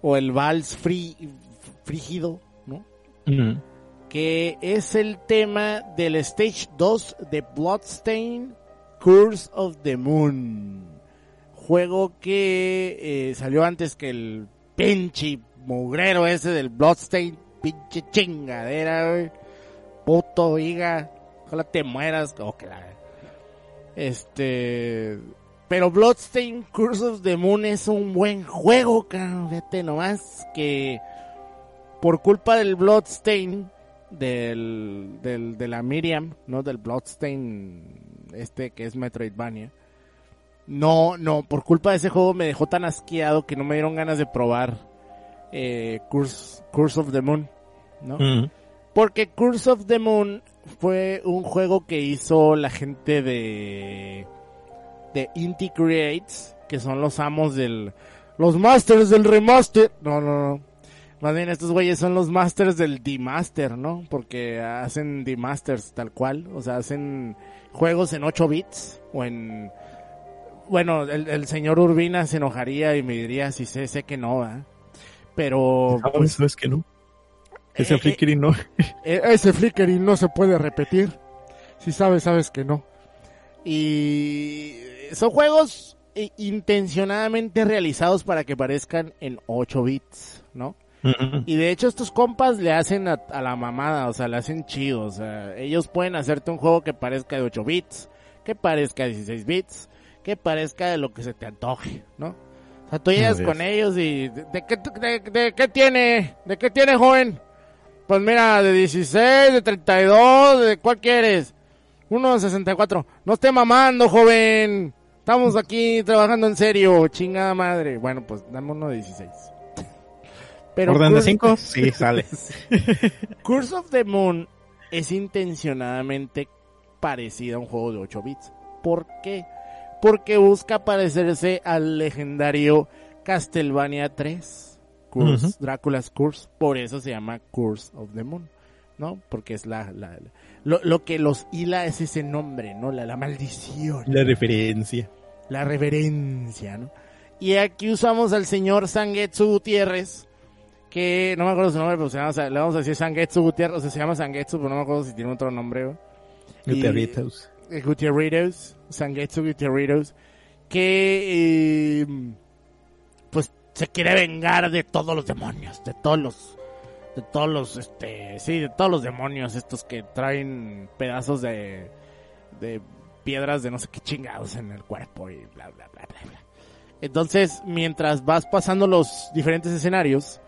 o el vals frí- frígido, ¿no? Que es el tema del Stage 2 de Bloodstain Curse of the Moon. Juego que eh, salió antes que el pinche mugrero ese del Bloodstain, pinche chingadera, güey. Puto, higa, ojalá te mueras, o que la... Este... Pero Bloodstain Curse of the Moon es un buen juego, cabrón, fíjate nomás que por culpa del Bloodstain, del, del, de la Miriam, ¿no? Del Bloodstain, este que es Metroidvania. No, no, por culpa de ese juego me dejó tan asqueado que no me dieron ganas de probar eh, Curse, Curse of the Moon, ¿no? Porque Curse of the Moon fue un juego que hizo la gente de de Inti Creates, que son los amos del los masters del remaster. No, no, no. Más bien estos güeyes son los masters del demaster, ¿no? Porque hacen demasters tal cual, o sea, hacen juegos en 8 bits o en bueno, el, el señor Urbina se enojaría y me diría si sé, sé que no, ¿verdad? Pero ¿Sabes? pues, ¿Sabes que no? Ese Eh, Flickery no. [laughs] e- ese flickering no se puede repetir. Si sabes, sabes que no. Y son juegos eh, intencionadamente realizados para que parezcan en 8 bits, ¿no? Y de hecho estos compas le hacen a, a la mamada, o sea, le hacen chido, o sea, ellos pueden hacerte un juego que parezca de 8 bits, que parezca de 16 bits, que parezca de lo que se te antoje, ¿no? O sea, tú llegas con ellos y ¿de, de, de qué tiene? ¿De qué tiene, joven? Pues mira, de 16, de 32, ¿de cuál quieres? Uno de 64. No esté mamando, joven. Estamos aquí trabajando en serio, chingada madre. Bueno, pues dame uno de 16. Pero ¿Orden de Curse- 5? Sí, [laughs] sale. Curse of the Moon es intencionadamente parecida a un juego de 8 bits. ¿Por qué? Porque busca parecerse al legendario Castlevania 3, Curse. Drácula's Curse. Por eso se llama Curse of the Moon, ¿no? Porque es la, la- la- lo, lo que los hila es ese nombre, ¿no? La, la maldición La referencia. la reverencia, ¿no? Y aquí usamos al señor Sangetsu Gutiérrez, que no me acuerdo su nombre, pero se llama, le vamos a decir Sangetsu Gutiérrez, o sea, se llama Sangetsu, pero no me acuerdo si tiene otro nombre, güey. Y- Gutierritos. Eh, Gutierritos, Sangetsu Gutierritos, que eh, pues se quiere vengar de todos los demonios, de todos los de todos los este, sí, de todos los demonios estos que traen pedazos de de piedras de no sé qué chingados en el cuerpo y bla bla bla bla. bla. Entonces, mientras vas pasando los diferentes escenarios,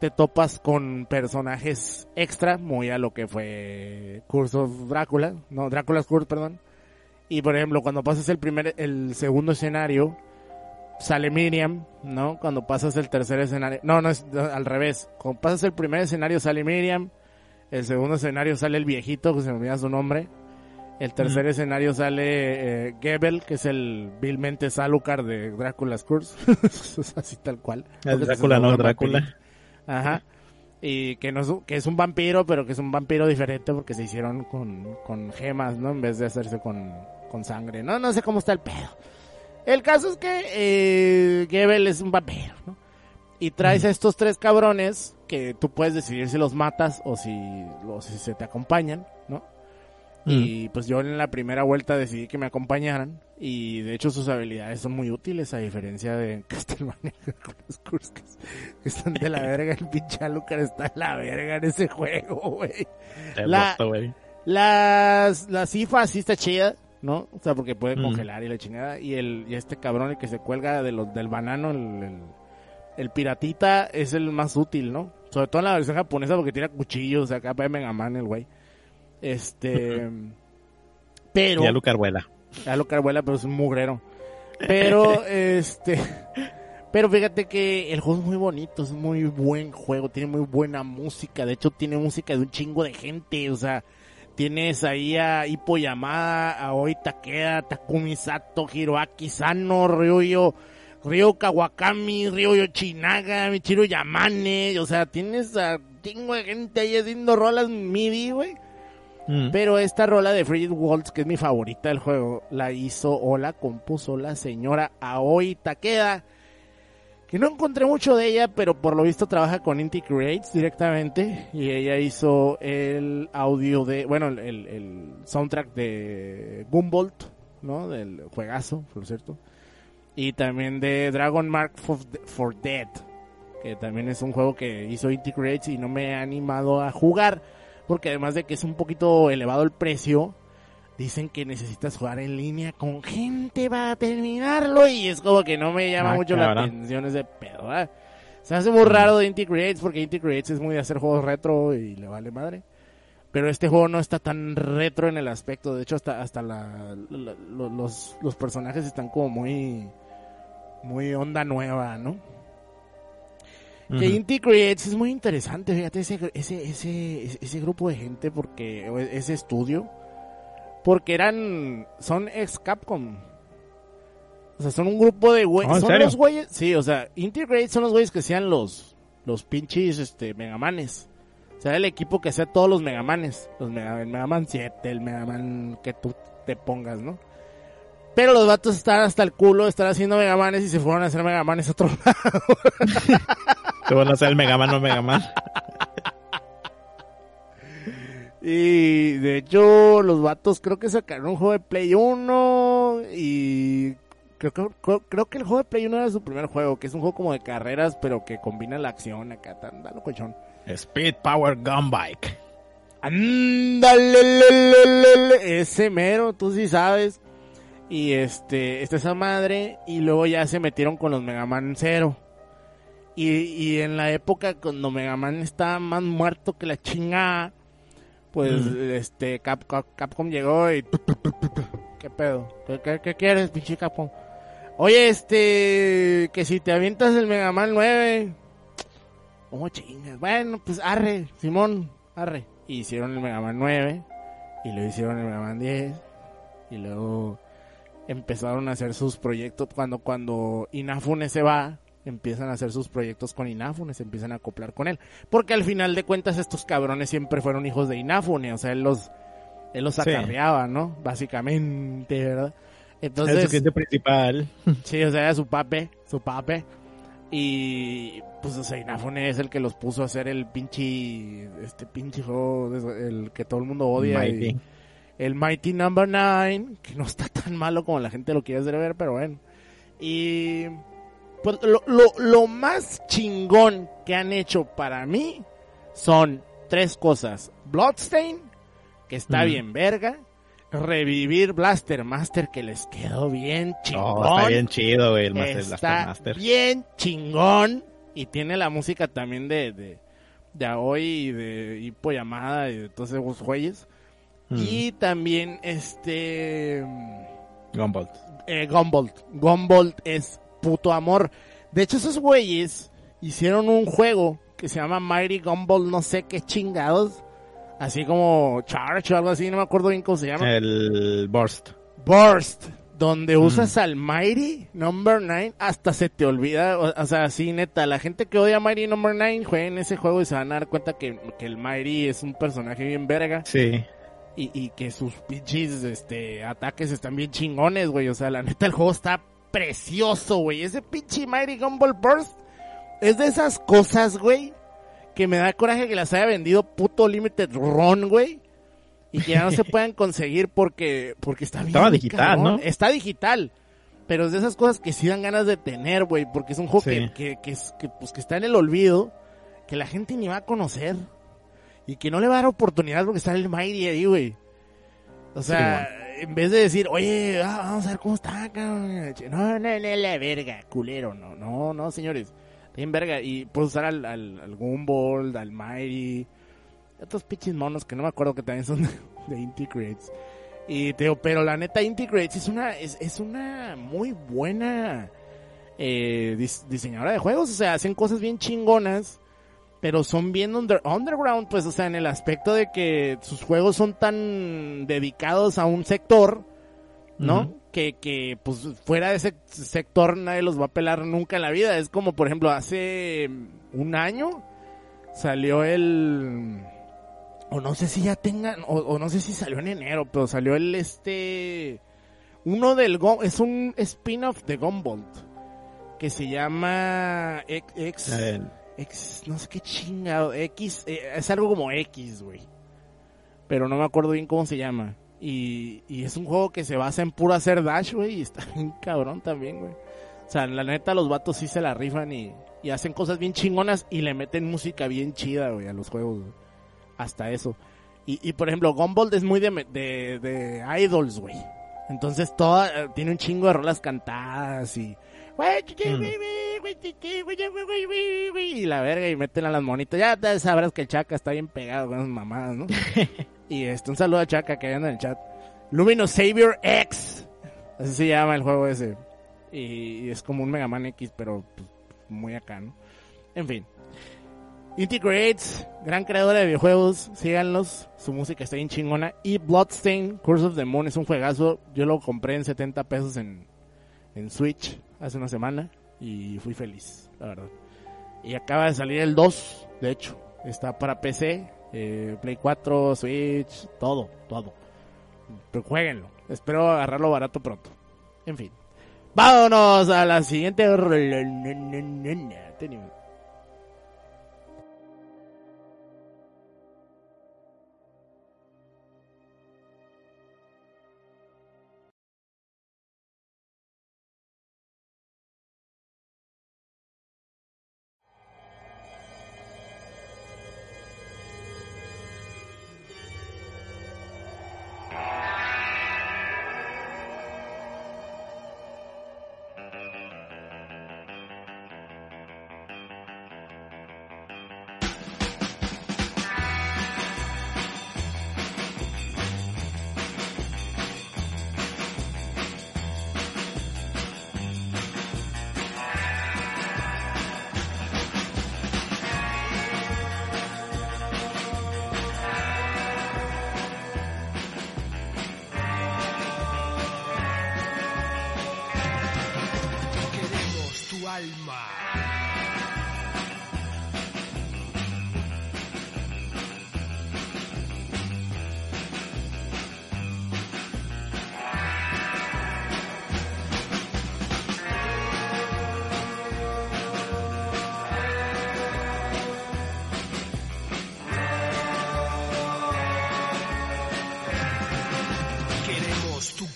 te topas con personajes extra, muy a lo que fue Curse of Drácula, no, Drácula's Curse, perdón. Y por ejemplo, cuando pasas el primer, el segundo escenario, sale Miriam, ¿no? Cuando pasas el tercer escenario, no, no es al revés. Cuando pasas el primer escenario sale Miriam, el segundo escenario sale el viejito, que se me olvida su nombre. El tercer escenario sale eh, Gebel, que es el vilmente Salukar de Drácula's Curse. Es [laughs] Así tal cual. El Drácula, no, Drácula. vampiro. Ajá. Y que no es, un- que es un vampiro, pero que es un vampiro diferente porque se hicieron con, con gemas, ¿no? En vez de hacerse con, con sangre. No, no sé cómo está el pedo. El caso es que eh, Gebel es un vampiro, ¿no? Y traes a estos tres cabrones que tú puedes decidir si los matas o si, o si se te acompañan, ¿no? Y pues yo en la primera vuelta decidí que me acompañaran. Y de hecho sus habilidades son muy útiles a diferencia de [laughs] Castlevania [laughs] con los Kurskis. Están de la [laughs] verga, el pinche Alucard está en la verga en ese juego, güey. La-. Las, la cifa sí está chida, ¿no? O sea, porque puede Mm. congelar y la chingada. Y el, y este cabrón el que se cuelga de los, del banano, el, el, el piratita es el más útil, ¿no? Sobre todo en la versión japonesa porque tira cuchillos, acá para Mega Man el güey. Este, [laughs] pero... Ya Lucar vuela. A lo carbuela, pero es un mugrero. Pero, [laughs] este. Pero fíjate que el juego es muy bonito, es muy buen juego, tiene muy buena música. De hecho, tiene música de un chingo de gente. O sea, tienes ahí a Hippo Yamada, Aoi Takeda, Takumi Sato, Hiroaki Sano, Ryoyo, Ryo Kawakami, Ryoyo Chinaga, Michiru Yamane. O sea, tienes a chingo de gente ahí haciendo rolas MIDI, güey. Mm. Pero esta rola de Frigid Waltz, que es mi favorita del juego, la hizo o la compuso la señora Aoi Takeda. Que no encontré mucho de ella, pero por lo visto trabaja con Inti Creates directamente. Y ella hizo el audio de, bueno, el, el soundtrack de Gumbolt, ¿no? Del juegazo, por cierto. Y también de Dragon Mark for, for Dead, que también es un juego que hizo Inti Creates y no me he animado a jugar porque además de que es un poquito elevado el precio, dicen que necesitas jugar en línea con gente para terminarlo y es como que no me llama Ah, mucho la atención ese pedo. ¿verdad? Se hace muy raro de Inti Creates porque Inti Creates es muy de hacer juegos retro y le vale madre. Pero este juego no está tan retro en el aspecto, de hecho hasta hasta la, la- lo- los, los personajes están como muy muy onda nueva, ¿no? Que. Inti Creates es muy interesante, fíjate, ese, ese, ese, ese grupo de gente, porque ese estudio, porque eran, son ex Capcom. O sea, son un grupo de güeyes. Oh, ¿en son serio? los güeyes, sí, o sea, Inti Creates son los güeyes que hacían los, los pinches, este, Megamanes. O sea, el equipo que hacía todos los Megamanes. Los Mega, el Megaman 7, el Megaman que tú te pongas, ¿no? Pero los vatos están hasta el culo estar haciendo Megamanes y se fueron a hacer Megamanes a otro [laughs] lado. Te van a hacer el Mega Man o Mega Man. Y de hecho, los vatos creo que sacaron un juego de Play 1 y creo que, creo, que el juego de Play 1 era su primer juego, que es un juego como de carreras, pero que combina la acción acá, tan dalo cochón. Speed Power Gun Bike. Ándale, le, le, le, le, ese mero, tú sí sabes. Y este, está esa madre, y luego ya se metieron con los Mega Man 0. Y, y en la época cuando Mega Man estaba más muerto que la chingada, pues Mm. este Cap- Cap- Capcom llegó y ¿qué pedo? ¿Qué, qué, qué quieres, pinche Capcom? Oye, este, que si te avientas el Mega Man 9, ¿cómo chingas? Bueno, pues arre, Simón, arre. Y hicieron el Mega Man 9 y luego hicieron el Mega Man 10 y luego empezaron a hacer sus proyectos cuando cuando Inafune se va empiezan a hacer sus proyectos con Inafune se empiezan a acoplar con él porque al final de cuentas estos cabrones siempre fueron hijos de Inafune o sea él los él los Sí. acarreaba no básicamente verdad Es entonces su cliente principal. [laughs] Sí, o sea, era su pape, su pape. Y pues, o sea, Inafune es el que los puso a hacer el pinche, este pinche juego, el que todo el mundo odia. Mighty. y- el Mighty Number 9, que no está tan malo como la gente lo quiere hacer ver, pero bueno. Y pues lo, lo, lo más chingón que han hecho para mí son tres cosas. Bloodstain, que está bien verga. Revivir Blaster Master, que les quedó bien chingón. Oh, está bien chido, güey, el Master, Está Blaster Master. bien chingón. Y tiene la música también de, de, de Aoi y de Hippo Yamada y de todos esos güeyes. Mm. Y también este Gumball. eh, Gumbolt. Gumbolt es puto amor. De hecho, esos güeyes hicieron un juego que se llama Mighty Gumball, no sé qué chingados. Así como Charge o algo así, no me acuerdo bien cómo se llama. El Burst. Burst, donde Mm. usas al Mighty Number 9 hasta se te olvida, o, o sea, sí, neta, la gente que odia a Mighty Number 9 jueguen ese juego y se van a dar cuenta que, que el Mighty es un personaje bien verga Sí. y, y que sus pinches este, ataques están bien chingones, güey, o sea, la neta el juego está precioso, güey, ese pinche Mighty Gumball Burst es de esas cosas, güey, que me da coraje que las haya vendido puto Limited Run, güey. Y que ya no se [laughs] puedan conseguir porque, porque está bien. Estaba digital, cabrón. ¿no? Está digital. Pero es de esas cosas que sí dan ganas de tener, güey. Porque es un juego Sí. que, que, que, es- que, pues, que está en el olvido. Que la gente ni va a conocer. Y que no le va a dar oportunidad porque está el Mighty ahí, güey. O sea, en vez de decir, oye, ah, vamos a ver cómo está, cabrón. No, no, no, la verga, culero. No, no, no, señores. Bien verga. Y puedes usar al, al, al Gumball, al Mighty. Otros pinches monos que no me acuerdo que también son [laughs] de, de. Y te digo, pero la neta Inti Creates es una, es, es una muy buena eh, dis- diseñadora de juegos. O sea, hacen cosas bien chingonas. Pero son bien under- underground, pues, o sea, en el aspecto de que sus juegos son tan dedicados a un sector, ¿no? Que, que, pues, fuera de ese sector nadie los va a pelar nunca en la vida. Es como, por ejemplo, hace un año salió el o no sé si ya tengan, o, o no sé si salió en enero, pero salió el este, uno del, es un spin-off de Gumball, que se llama X, X, Eh, X, no sé qué chingado, X, eh, es algo como X, güey. Pero no me acuerdo bien cómo se llama. Y, y es un juego que se basa en puro hacer dash, güey, y está [laughs] bien cabrón también, güey. O sea, la neta, los vatos sí se la rifan y, y hacen cosas bien chingonas y le meten música bien chida, güey, a los juegos. Hasta eso. Y, y por ejemplo, Gumball es muy de, de, de idols, güey. Entonces, toda, tiene un chingo de rolas cantadas y... Y la verga, y meten a las monitas. Ya te sabrás que el Chaca está bien pegado con esas mamadas, ¿no? [laughs] y este, un saludo a Chaca que anda en el chat. Luminous Savior X. Así se llama el juego ese. Y, y es como un Mega Man X, pero pues, muy acá, ¿no? En fin. Integrates, gran creadora de videojuegos, síganlos, su música está bien chingona. Y Bloodstain, Curse of the Moon es un juegazo, yo lo compré en 70 pesos en, en Switch hace una semana y fui feliz, la verdad. Y acaba de salir el 2, de hecho, está para PC, eh, Play 4, Switch, todo, todo. Pero jueguenlo, espero agarrarlo barato pronto. En fin. Vámonos a la siguiente.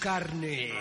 Carne.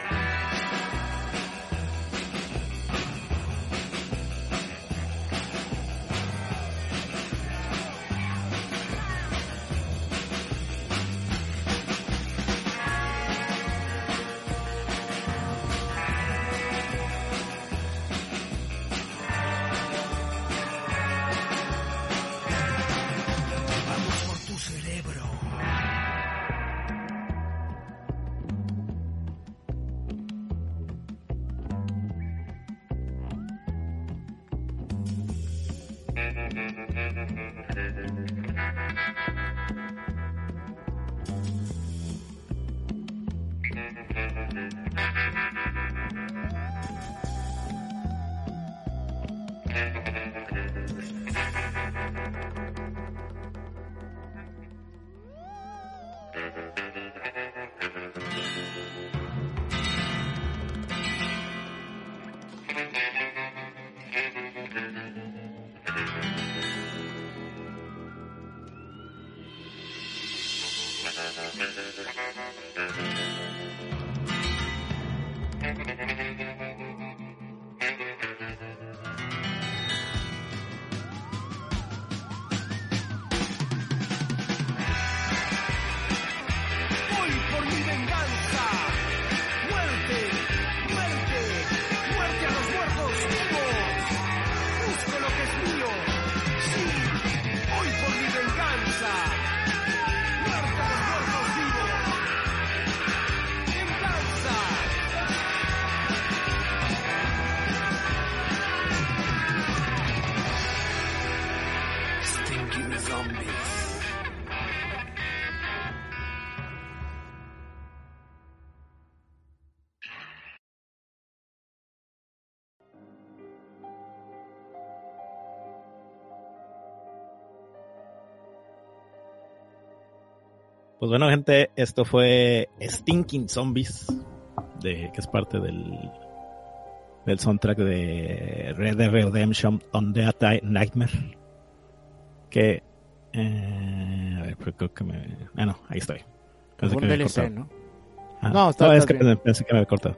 Pues bueno, gente, esto fue Stinking Zombies, de, que es parte del, del soundtrack de Red Dead Redemption On Dead Nightmare. Que. Eh, a ver, creo que me. Ah, no, ahí estoy. Pensé que un me DLC. ¿no? Ah, No, no, está- es que bien. pensé que me había cortado.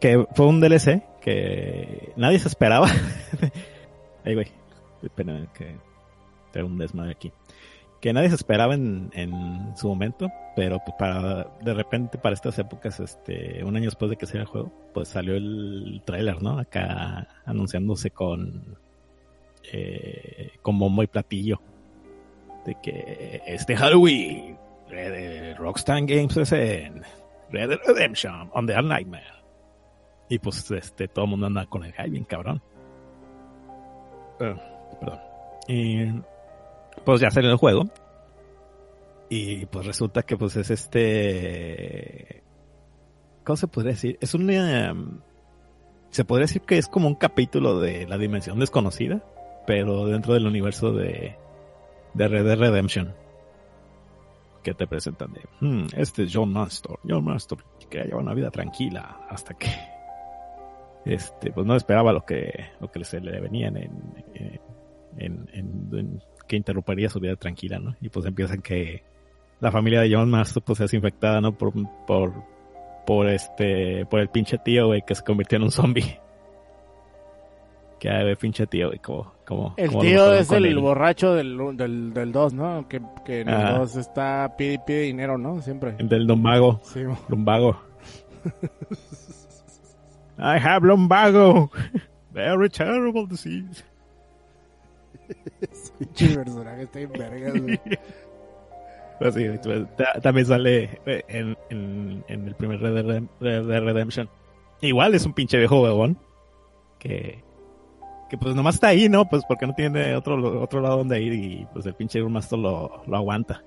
Que fue un DLC que nadie se esperaba. [laughs] Ay, güey. Espera, que tengo un desmadre aquí. Que nadie se esperaba en, en su momento, pero pues para de repente para estas épocas, este, un año después de que saliera el juego, pues salió el tráiler, ¿no? Acá anunciándose con eh, como muy platillo de que este Halloween Red- Rockstar Games es en Red Redemption on the Nightmare. Y pues este todo el mundo anda con el hype bien cabrón. Eh, perdón. Y pues ya salió el juego. Y pues resulta que pues es este ¿cómo se podría decir? Es un eh, se podría decir que es como un capítulo de la dimensión desconocida, pero dentro del universo de de Red Redemption que te presentan de "Hmm, este es John Master John Master que lleva una vida tranquila hasta que este pues no esperaba lo que lo que se le venía en, en, en- en- en- que interrumpiría su vida tranquila no y pues empiezan que la familia de John Master pues es infectada no por por por este por el pinche tío güey que se convirtió en un zombie [laughs] que ver pinche tío güey como como El como tío es el él. borracho del, del, del 2, ¿no? Que, que en el Ah. 2 está pide pide dinero, ¿no? Siempre. el del lumbago Sí, lumbago [laughs] I have lumbago [laughs] very terrible disease personaje está en vergas, güey. [laughs] Pues sí, pues, ta- también sale eh, en, el primer Red Dead Red Dead Redemption. Igual es un pinche viejo huevón. Que, que pues nomás está ahí, ¿no? Pues porque no tiene otro, otro lado donde ir y pues el pinche Master lo, lo aguanta.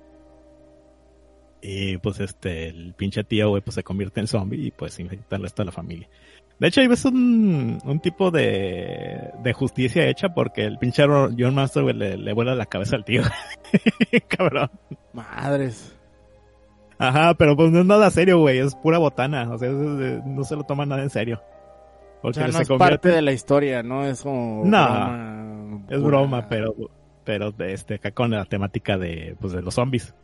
Y pues este, el pinche tío, güey, pues se convierte en zombie y pues infecta al resto la familia. De hecho, ahí ves un, un tipo de, de justicia hecha porque el pinche John Master, güey, le, le vuela la cabeza al tío. [laughs] Cabrón. Madres. Ajá, pero pues no es nada serio, güey, es pura botana, o sea, es- es- no se lo toma nada en serio. O sea, no se es convierte- parte de la historia, ¿no? Es como. No, broma es broma, pero pero de este acá con la temática de pues de los zombies.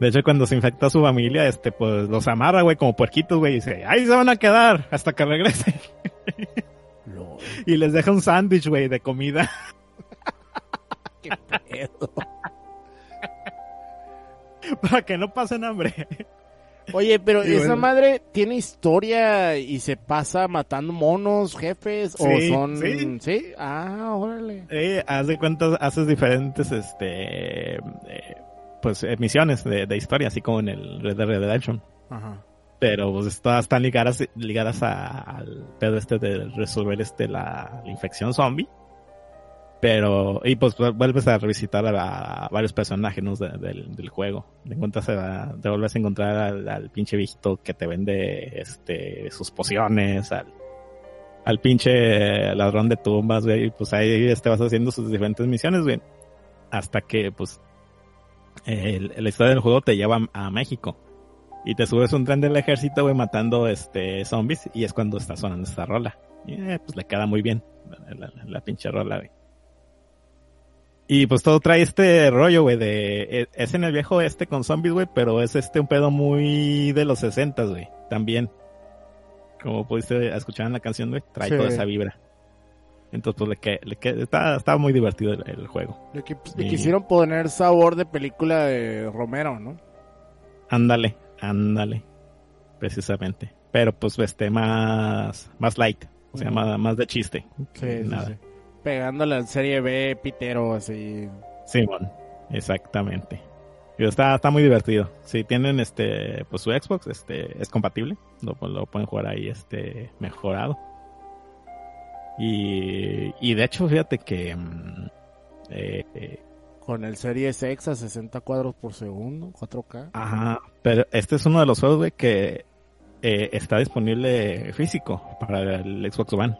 De hecho, cuando se infecta a su familia, este pues los amarra, güey, como puerquitos, güey, y dice, "Ahí se van a quedar hasta que regresen." [laughs] Y les deja un sándwich, güey, de comida. [laughs] qué pedo. para que no pasen hambre. Oye, pero [laughs] Sí, esa bueno. madre tiene historia y se pasa matando monos, jefes, o Sí, son. sí. ¿Sí? Ah, órale. Eh, haz de cuentas, haces diferentes, este, eh, pues, misiones de, de historia, así como en el Red Dead Redemption. Ajá. pero pues todas están ligadas ligadas a- al pedo este de resolver este la, la infección zombie pero y pues vuelves a revisitar a, a varios personajes ¿no? de- del, del juego te encuentras a- te vuelves a encontrar al, al pinche viejito que te vende este sus pociones al al pinche ladrón de tumbas güey y pues ahí este vas haciendo sus diferentes misiones güey hasta que pues el, la historia del juego te lleva a, a México y te subes un tren del ejército, güey, matando este zombies, y es cuando está sonando esta rola. Y eh, pues le queda muy bien la, la- la pinche rola, güey. Y pues todo trae este rollo, güey, de... e- Es en el viejo este con zombies, güey, pero es este un pedo muy de los 60, güey, también. Como pudiste escuchar en la canción, güey, trae Sí. toda esa vibra. Entonces, pues le que, le que, está, está muy divertido el, el juego. Le, Sí. quisieron poner sabor de película de Romero, ¿no? Ándale, ándale. Precisamente. Pero pues este más, más light. O sea, más, más de chiste. Sí, que sí, nada. sí. Pegándole al serie B, Pitero, así. Simón, exactamente. Y está, está muy divertido. Si tienen este, pues su Xbox, este, es compatible. Lo, lo pueden jugar ahí, este, mejorado. Y, y de hecho, fíjate que, mm, eh, eh, Con el Series X a 60 cuadros por segundo, 4K. ajá, pero este es uno de los juegos, güey, que eh, está disponible físico para el Xbox One.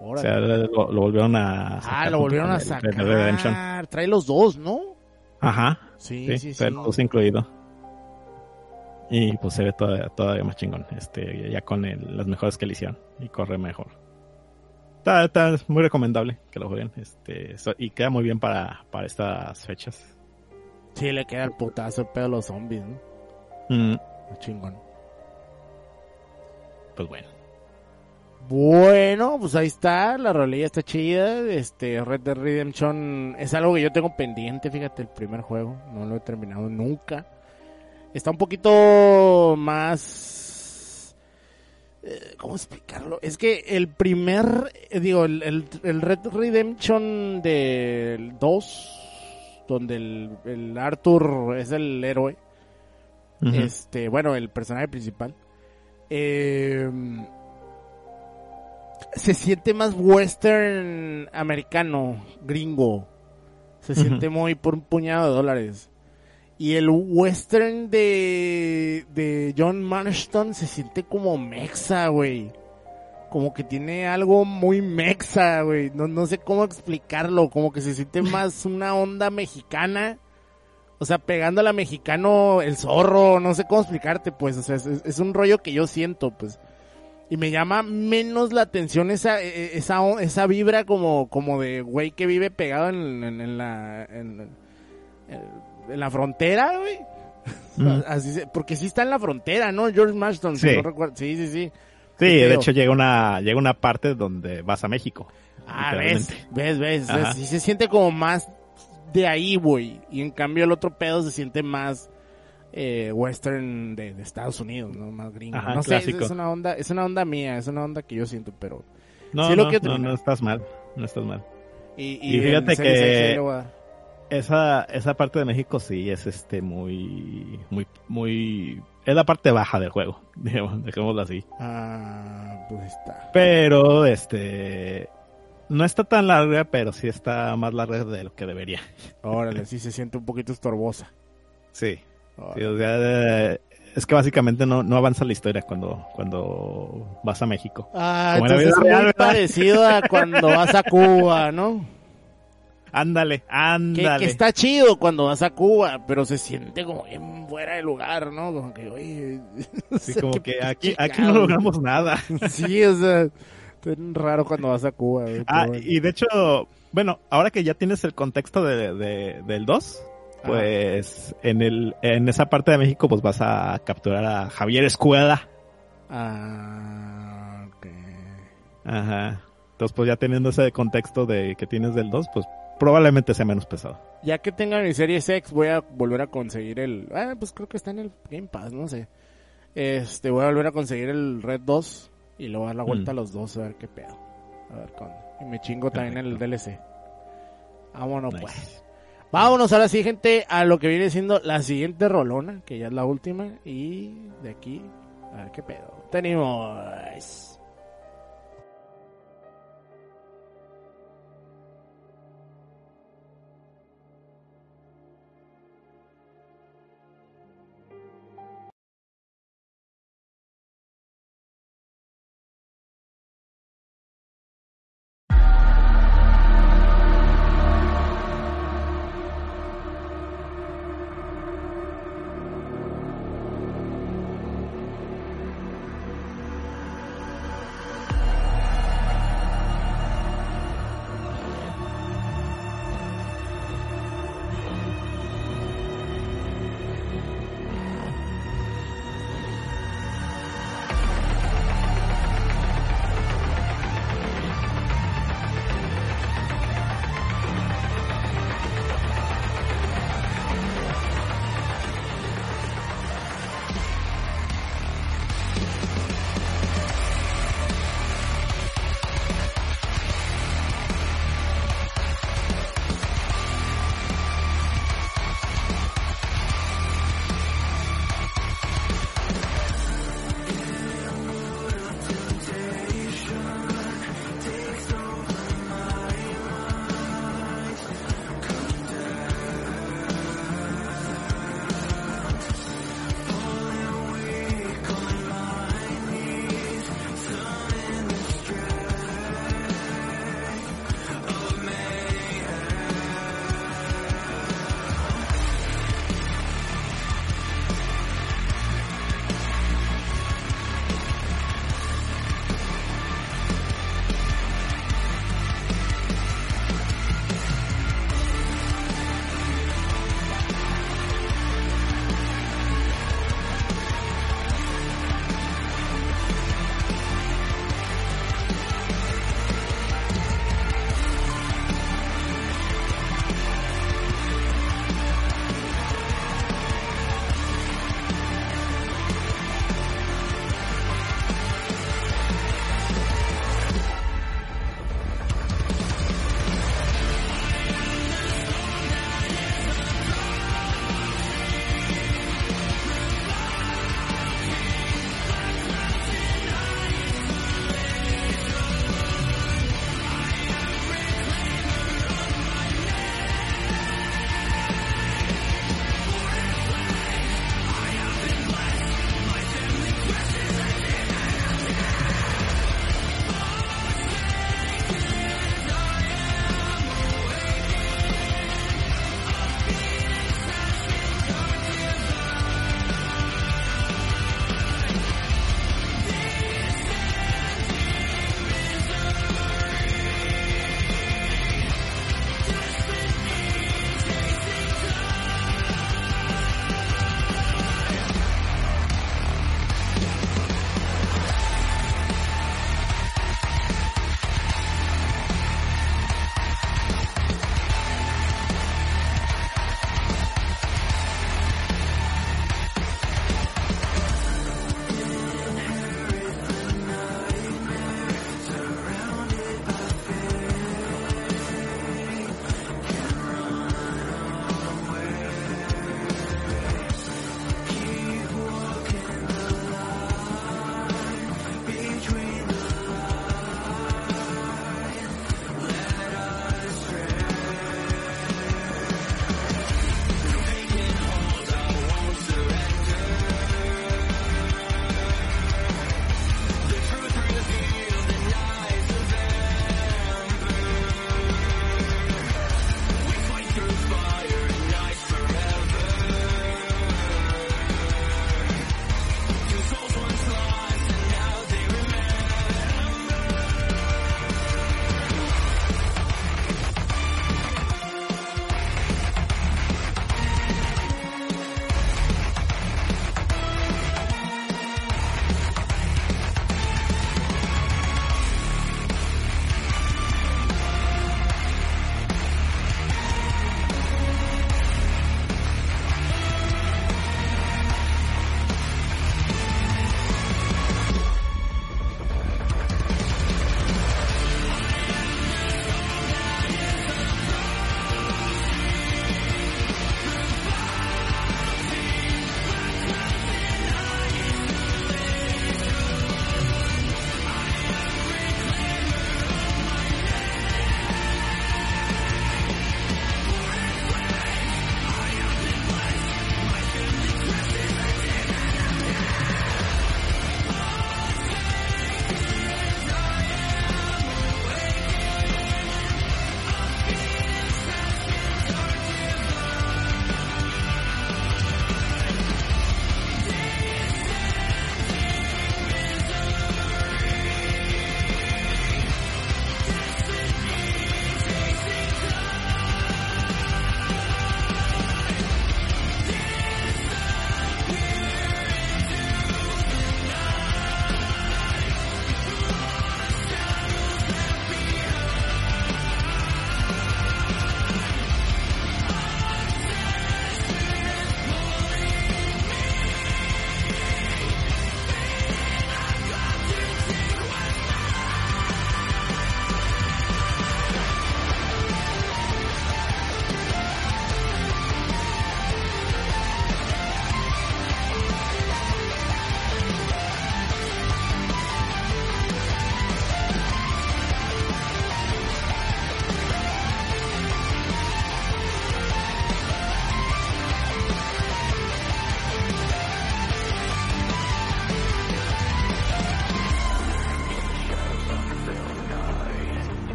O sea, lo, lo volvieron a ah, lo volvieron a Redemption. sacar. Trae los dos, ¿no? Ajá, Sí, sí, sí, sí. pero los incluido. Y pues se ve todavía, todavía más chingón. Este, ya con el- las mejores que le hicieron. Y corre mejor. Está, está muy recomendable que lo jueguen. Este, y queda muy bien para, para estas fechas. Sí, le queda el putazo el pedo a los zombies, ¿no? Mm, Chingón. pues bueno. Bueno, pues ahí está, la rolilla está chida. Este Red Dead Redemption es algo que yo tengo pendiente, fíjate, el primer juego, no lo he terminado nunca. Está un poquito más ¿cómo explicarlo? Es que el primer, eh, digo, el, el, el Red Redemption del 2 donde el, el Arthur es el héroe, este, bueno, el personaje principal. eh, se siente más western americano, gringo. Se siente muy por un puñado de dólares. Y el western de, de John Marston se siente como mexa, güey. Como que tiene algo muy mexa, güey. No, no sé cómo explicarlo. Como que se siente [laughs] más una onda mexicana. O sea, pegando a la mexicano el zorro. No sé cómo explicarte, pues. O sea, es, es un rollo que yo siento, pues. Y me llama menos la atención esa, e- esa, esa vibra como, como de güey que vive pegado en, en- en la, en, en la frontera, güey. Mm. [laughs] Así se- porque sí está en la frontera, ¿no? George Marston, si Sí. no recuerdo. Sí, sí, sí. Sí, de hecho llega una, llega una parte donde vas a México. Ah, ves, ves, ves. Ajá. ves, Sí se siente como más de ahí, güey. Y en cambio el otro pedo se siente más eh, western de, de Estados Unidos, ¿no? Más gringo. Ajá, no sé, es, una onda, es una onda mía, es una onda que yo siento, pero... No, Sí, lo no, no, no estás mal. No estás mal. Y, Y fíjate en Series que- Esa, esa parte de México sí es este muy, muy, muy, es la parte baja del juego, [laughs] digamos, dejémoslo así. Ah, pues está. Pero, este, no está tan larga, pero sí está más larga de lo que debería. [laughs] Órale, sí se siente un poquito estorbosa. Sí. Sí, o sea, es que básicamente no, no avanza la historia cuando, cuando vas a México. Ah, Como entonces es muy parecido a cuando vas a Cuba, ¿no? Ándale, Que, ándale. que está chido cuando vas a Cuba, pero se siente como bien fuera de lugar, ¿no? Como que, oye... [laughs] Sí, como que aquí, aquí no logramos nada. [laughs] Sí, o sea, es raro cuando vas a Cuba. Ah, bueno. y de hecho, bueno, ahora que ya tienes el contexto de, de- del 2, pues en el en esa parte de México pues vas a capturar a Javier Escuela. Ah, ok. Ajá. Entonces pues ya teniendo ese contexto de que tienes del 2, pues probablemente sea menos pesado. Ya que tenga mi Series X, voy a volver a conseguir el... Ah, pues creo que está en el Game Pass, no sé. Este, voy a volver a conseguir el Red 2 y le voy a dar la vuelta Mm. a los dos a ver qué pedo. A ver con... Y me chingo también el DLC. Vámonos Nice. pues. Vámonos ahora sí, gente, a lo que viene siendo la siguiente rolona, que ya es la última. Y de aquí, a ver qué pedo. Tenemos...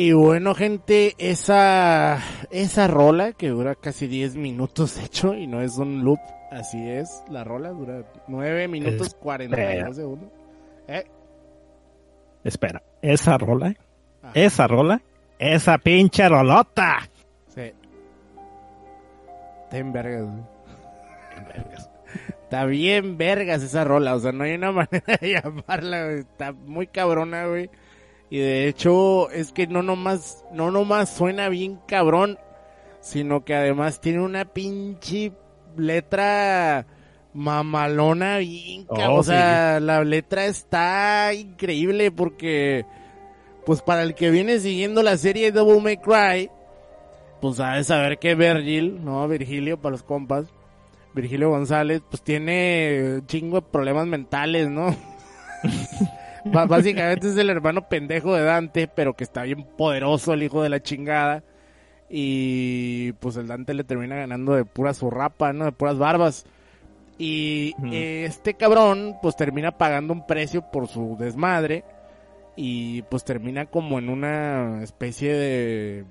Y bueno, gente, esa, esa rola que dura casi 10 minutos, de hecho, y no es un loop, así es, la rola dura 9 minutos Espera. 42 segundos. ¿Eh? Espera, esa rola, Ajá. esa rola, esa pinche rolota. Sí. Está en vergas, güey. Está bien vergas esa rola, o sea, no hay una [laughs] manera de llamarla, güey. Está muy cabrona, güey. Y de hecho, es que no nomás, no nomás suena bien cabrón, sino que además tiene una pinche letra mamalona bien Oh, cabrón. o sea, la letra está increíble porque, pues para el que viene siguiendo la serie Double May Cry, pues sabes saber que Virgil, ¿no? Virgilio para los compas. Virgilio González, pues tiene un chingo de problemas mentales, ¿no? [laughs] [laughs] Básicamente es el hermano pendejo de Dante, pero que está bien poderoso, el hijo de la chingada. Y pues el Dante le termina ganando de pura zurrapa, ¿no? De puras barbas. Y eh, este cabrón, pues termina pagando un precio por su desmadre. Y pues termina como en una especie de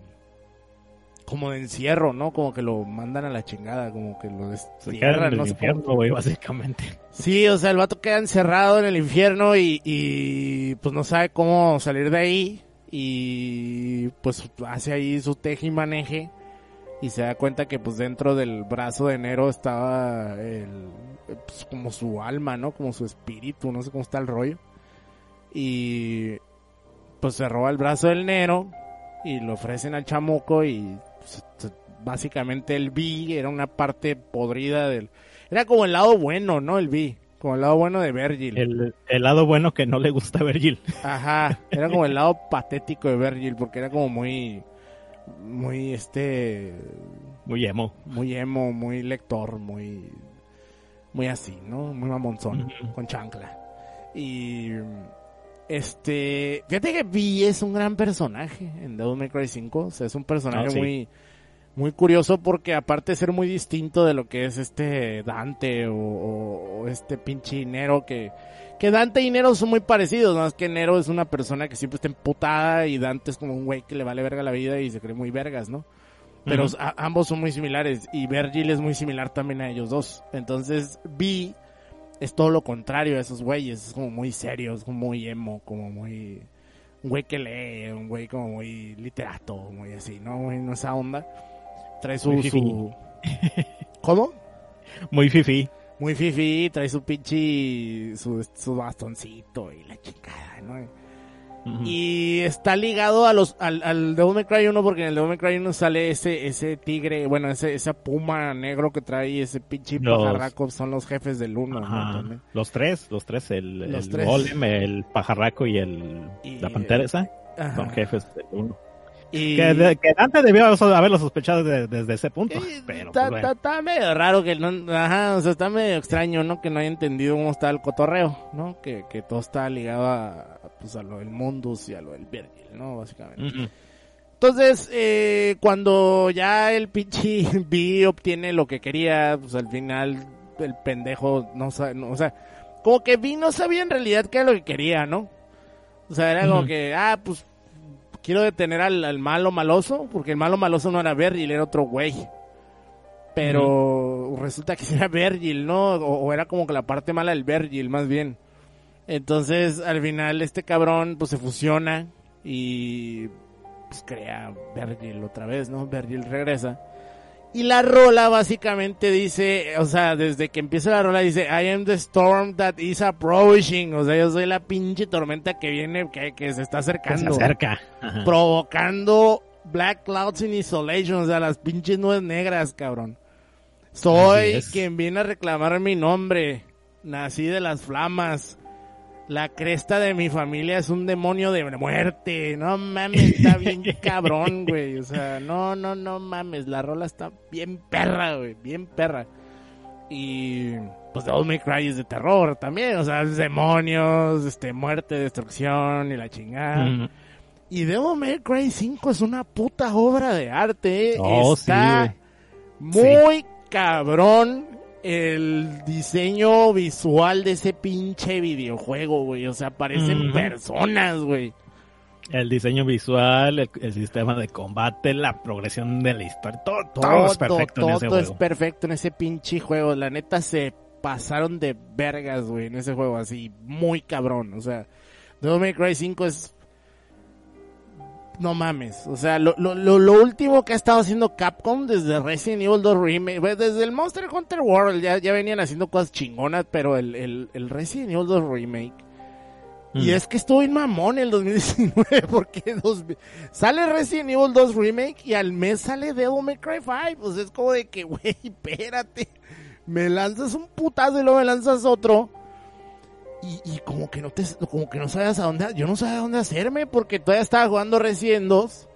como de encierro, ¿no? Como que lo mandan a la chingada, como que lo destierran, el no sé infierno, güey, básicamente. Sí, o sea, el vato queda encerrado en el infierno y, y pues no sabe cómo salir de ahí y pues hace ahí su teje y maneje y se da cuenta que pues dentro del brazo de Nero estaba el, pues, como su alma, ¿no? Como su espíritu, no sé cómo está el rollo. Y pues se roba el brazo del Nero y lo ofrecen al chamuco y pues, básicamente el B era una parte podrida del... Era como el lado bueno, ¿no? El B. Como el lado bueno de Virgil. El, el lado bueno que no le gusta a Virgil. Ajá. Era como el lado patético de Virgil porque era como muy... Muy este... Muy emo. Muy emo, muy lector, muy... Muy así, ¿no? Muy mamonzón. Con chancla. Y... Este... Fíjate que V es un gran personaje en Devil May Cry 5. O sea, es un personaje Ah, sí. muy... Muy curioso porque aparte de ser muy distinto de lo que es este Dante o, o- o este pinche Nero que... Que Dante y Nero son muy parecidos, ¿no? Es que Nero es una persona que siempre está emputada y Dante es como un güey que le vale verga la vida y se cree muy vergas, ¿no? Pero a- ambos son muy similares y Virgil es muy similar también a ellos dos. Entonces, B es todo lo contrario a esos güeyes. Es como muy serio, es como muy emo, como muy... Un güey que lee, un güey como muy literato, muy así, ¿no? Muy en esa onda. Trae su... Su... ¿Cómo? Muy fifi. Muy fifi, trae su pinche... Su, su bastoncito y la chingada, ¿no? Y está ligado a los al, al Devil May Cry 1 porque en el Devil May Cry 1 sale ese ese tigre, bueno, ese esa puma negro que trae ese pinche pajarraco, son los jefes del 1, ¿no? Los tres, los tres, el, Los el tres. golem, el pajarraco y el Y- la pantera esa, son jefes del uno. Y Que, de- que Dante debió haberlo sospechado de- desde ese punto, Eh, pero está, pues, bueno. está- está medio raro que no, ajá, o sea, está medio extraño, ¿no? Que no haya entendido cómo está el cotorreo, ¿no? Que, que todo está ligado a, pues, a lo del Mundus y a lo del Virgil, ¿no? Básicamente. Entonces, eh, cuando ya el pinche [laughs] B obtiene lo que quería, pues al final el pendejo no sabe, no, o sea, como que B no sabía en realidad qué era lo que quería, ¿no? O sea, era como que, ah, pues quiero detener al, al malo maloso, porque el malo maloso no era Virgil, era otro güey. Pero resulta que era Virgil, ¿no? O, o era como que la parte mala del Virgil, más bien. Entonces, al final, este cabrón, pues se fusiona y pues crea Virgil otra vez, ¿no? Virgil regresa. Y la rola básicamente dice, o sea, desde que empieza la rola dice, I am the storm that is approaching. O sea, yo soy la pinche tormenta que viene, que, que se está Que se acercando. acerca. Ajá. Provocando Black Clouds in Isolation, o sea, las pinches nubes negras, cabrón. Soy quien viene a reclamar mi nombre. Nací de las flamas. La cresta de mi familia es un demonio de muerte. No mames, está bien [laughs] cabrón, güey. O sea, no, no, no mames. La rola está bien perra, güey. Bien perra. Y pues Devil May Cry es de terror también. O sea, es demonios, este, muerte, destrucción y la chingada. Ujú. Y Devil May Cry 5 es una puta obra de arte. Oh, Está sí, muy cabrón el diseño visual de ese pinche videojuego, güey. O sea, parecen personas, güey. El diseño visual, el, el sistema de combate, la progresión de la historia, todo, todo, Todo, es perfecto en ese todo es juego. perfecto en ese pinche juego. La neta se pasaron de vergas, güey, en ese juego, así, muy cabrón. O sea, Devil May Cry 5 es... No mames, o sea, lo, lo, lo, último que ha estado haciendo Capcom desde Resident Evil 2 Remake, güey, desde el Monster Hunter World ya, ya venían haciendo cosas chingonas, pero el, el, el Resident Evil 2 Remake y Mm. es que estuvo en mamón el 2019 [laughs] porque dos- sale Resident Evil 2 Remake y al mes sale Devil May Cry 5. Pues es como de que, güey, espérate. Me lanzas un putazo y luego me lanzas otro. Y, y como que no te, como que no sabes a dónde, yo no sabía a dónde hacerme porque todavía estaba jugando Resident 2.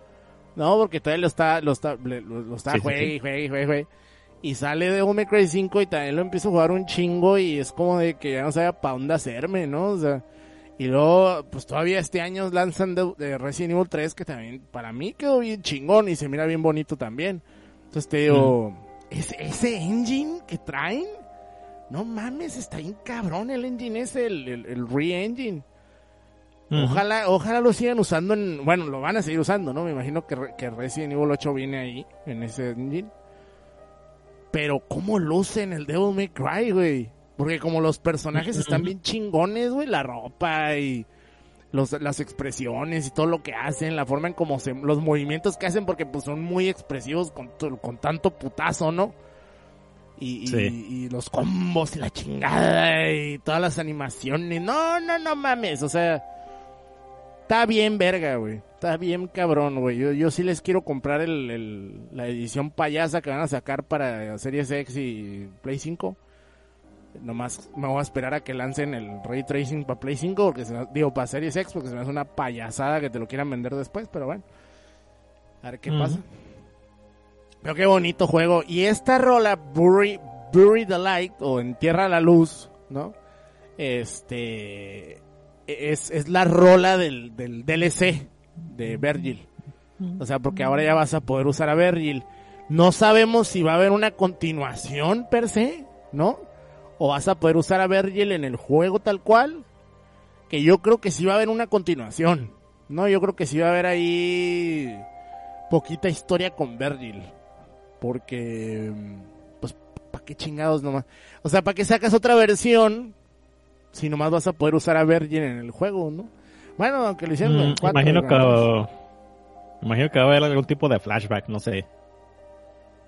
No, porque todavía lo está, lo está, lo, está Sí, juegue, sí. y juegue, juegue, juegue. Y sale Devil May Cry 5 y también lo empiezo a jugar un chingo y es como de que ya no sabía para dónde hacerme, ¿no? O sea, y luego, pues todavía este año lanzan de, de Resident Evil 3, que también para mí quedó bien chingón y se mira bien bonito también. Entonces te digo, ese, ese engine que traen, no mames, está bien cabrón el engine ese, el, el, el re-engine. Ojalá, ojalá lo sigan usando en, bueno, lo van a seguir usando, ¿no? Me imagino que, que Resident Evil 8 viene ahí, en ese engine. Pero cómo luce en el Devil May Cry, güey. Porque como los personajes están bien chingones, güey, la ropa y los, las expresiones y todo lo que hacen, la forma en cómo se, los movimientos que hacen, porque pues son muy expresivos con, con tanto putazo, ¿no? Y, y- Sí. y los combos y la chingada y todas las animaciones. No, no, no mames, o sea, está bien verga, güey. Está bien cabrón, güey. Yo, yo sí les quiero comprar el, el- la edición payasa que van a sacar para Series X y Play 5. Nomás me voy a esperar a que lancen el Ray Tracing para Play 5, porque se digo, para Series X, porque se me hace una payasada que te lo quieran vender después, pero bueno. A ver qué pasa. Pero qué bonito juego. Y esta rola, Bury, Bury the Light, o Entierra la Luz, ¿no? Este. Es, es la rola del, del DLC de Virgil. O sea, porque ahora ya vas a poder usar a Virgil. No sabemos si va a haber una continuación per se, ¿no? O vas a poder usar a Virgil en el juego tal cual. Que yo creo que sí va a haber una continuación. No, yo creo que sí va a haber ahí poquita historia con Virgil. Porque, pues, ¿para qué chingados nomás? O sea, ¿para qué sacas otra versión si nomás vas a poder usar a Virgin en el juego, no? Bueno, aunque lo hicieron en Mm, 4, imagino ¿no? que imagino que va a haber algún tipo de flashback, no sé.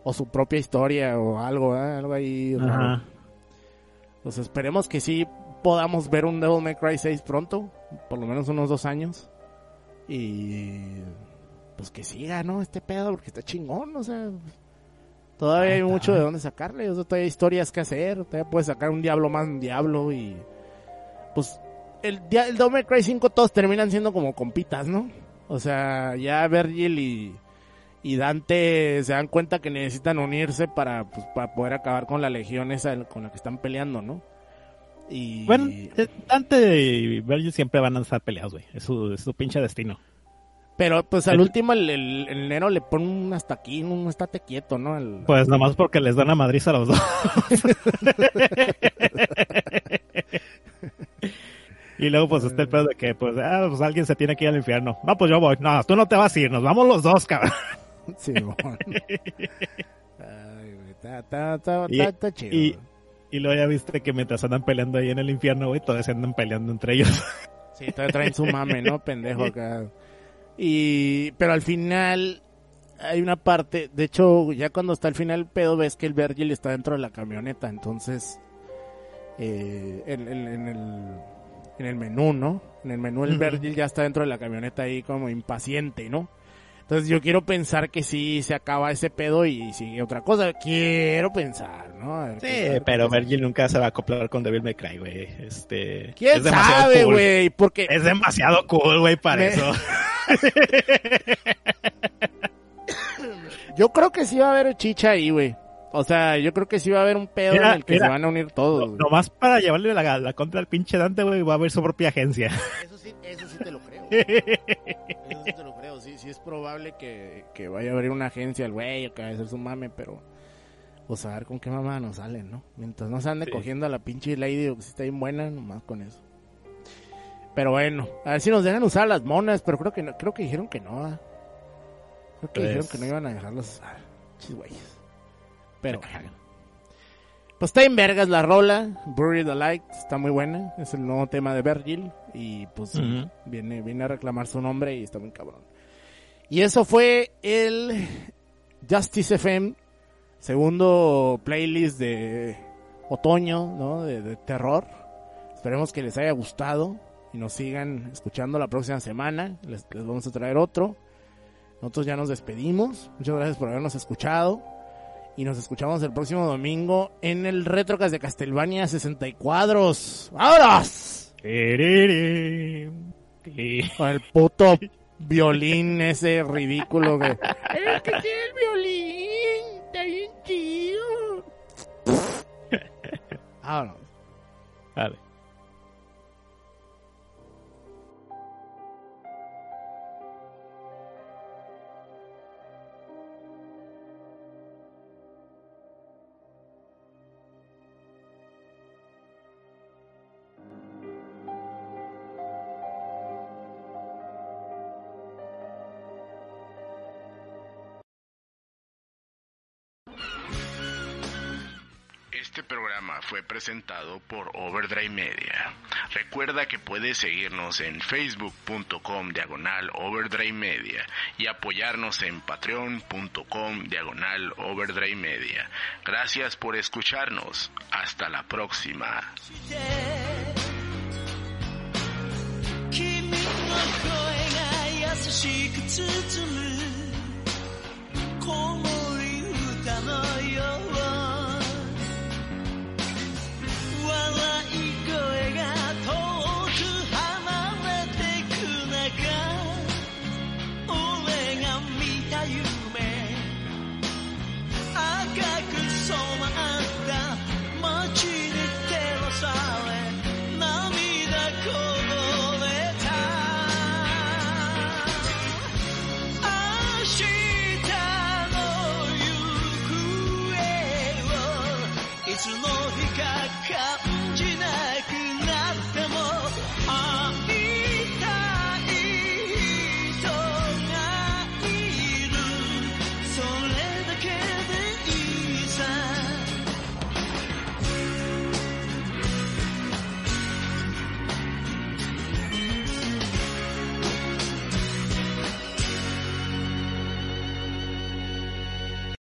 O su propia historia o algo, ¿eh? Algo ahí. Ajá. Pues esperemos que sí podamos ver un Devil May Cry 6 pronto. Por lo menos unos dos años. Y... Pues que siga, ¿no? Este pedo, porque está chingón, o sea... Todavía hay mucho de dónde sacarle, o sea, todavía hay historias que hacer, todavía puedes sacar un diablo más un diablo y... Pues el, el Devil May Cry 5 todos terminan siendo como compitas, ¿no? O sea, ya Virgil y, y Dante se dan cuenta que necesitan unirse para, pues, para poder acabar con la legión esa con la que están peleando, ¿no? Y... Bueno, eh, Dante y Virgil siempre van a estar peleados, güey. Es su, es su pinche destino. Pero pues al último el, el, el Nero le pone un hasta aquí, un estate quieto, ¿no? Al- Pues nomás porque les dan a Madrid a los dos. [laughs] y luego pues está el pedo de que pues, ah, pues alguien se tiene que ir al infierno. No, pues yo voy. No, tú no te vas a ir, nos vamos los dos, cabrón. [laughs] Simón. Ay, güey, está, está, está, Y- está- está chido. y- Y luego ya viste que mientras andan peleando ahí en el infierno, güey, todos se andan peleando entre ellos. Sí, todavía traen su mame, ¿no? Pendejo [laughs] acá. Y, pero al final hay una parte, de hecho, ya cuando está al final el pedo, ves que el Virgil está dentro de la camioneta, entonces, eh, en, en- en el, en el menú, ¿no? En el menú el Ujú. Virgil ya está dentro de la camioneta ahí como impaciente, ¿no? Entonces yo quiero pensar que sí se acaba ese pedo y sigue otra cosa. Quiero pensar, ¿no? Ver Sí, pero. Virgil nunca se va a acoplar con Devil May Cry, güey. Este, ¿Quién es demasiado sabe, cool. güey? Porque Es demasiado cool, güey, para Me- eso. [laughs] [laughs] Yo creo que sí va a haber chicha ahí, güey. O sea, yo creo que sí va a haber un pedo Mira, en el que mira. se van a unir todos. No- güey. Nomás para llevarle la, la contra al pinche Dante, güey, va a haber su propia agencia. Eso sí, eso sí te lo creo. [laughs] Eso sí te lo creo. Sí, sí es probable que, que vaya a abrir una agencia el güey o que vaya a hacer su mame, pero... Pues a ver con qué mamá nos salen, ¿no? Mientras no se ande Sí. cogiendo a la pinche Lady, que sí está bien buena, nomás con eso. Pero bueno, a ver si nos dejan usar las monas, pero creo que no, creo que dijeron que no. ¿ah? Creo que Pues- dijeron que no iban a dejarlas usar. Chis. Pero pues está en vergas la rola, Buried Alive, está muy buena, es el nuevo tema de Virgil y pues viene, viene a reclamar su nombre y está muy cabrón. Y eso fue el Justice FM, segundo playlist de otoño, ¿no? De, de terror. Esperemos que les haya gustado y nos sigan escuchando la próxima semana. Les, les vamos a traer otro. Nosotros ya nos despedimos. Muchas gracias por habernos escuchado. Y nos escuchamos el próximo domingo en el Retrocast de Castlevania 60 cuadros. ¡Vámonos! Tirirín. Ti- Con el puto violín ese ridículo que... Es que tiene el violín, está bien chido. Vámonos. Vale. Programa fue presentado por Overdrive Media. Recuerda que puedes seguirnos en facebook.com diagonal Overdrive Media y apoyarnos en patreon.com diagonal Overdrive Media. Gracias por escucharnos. Hasta la próxima.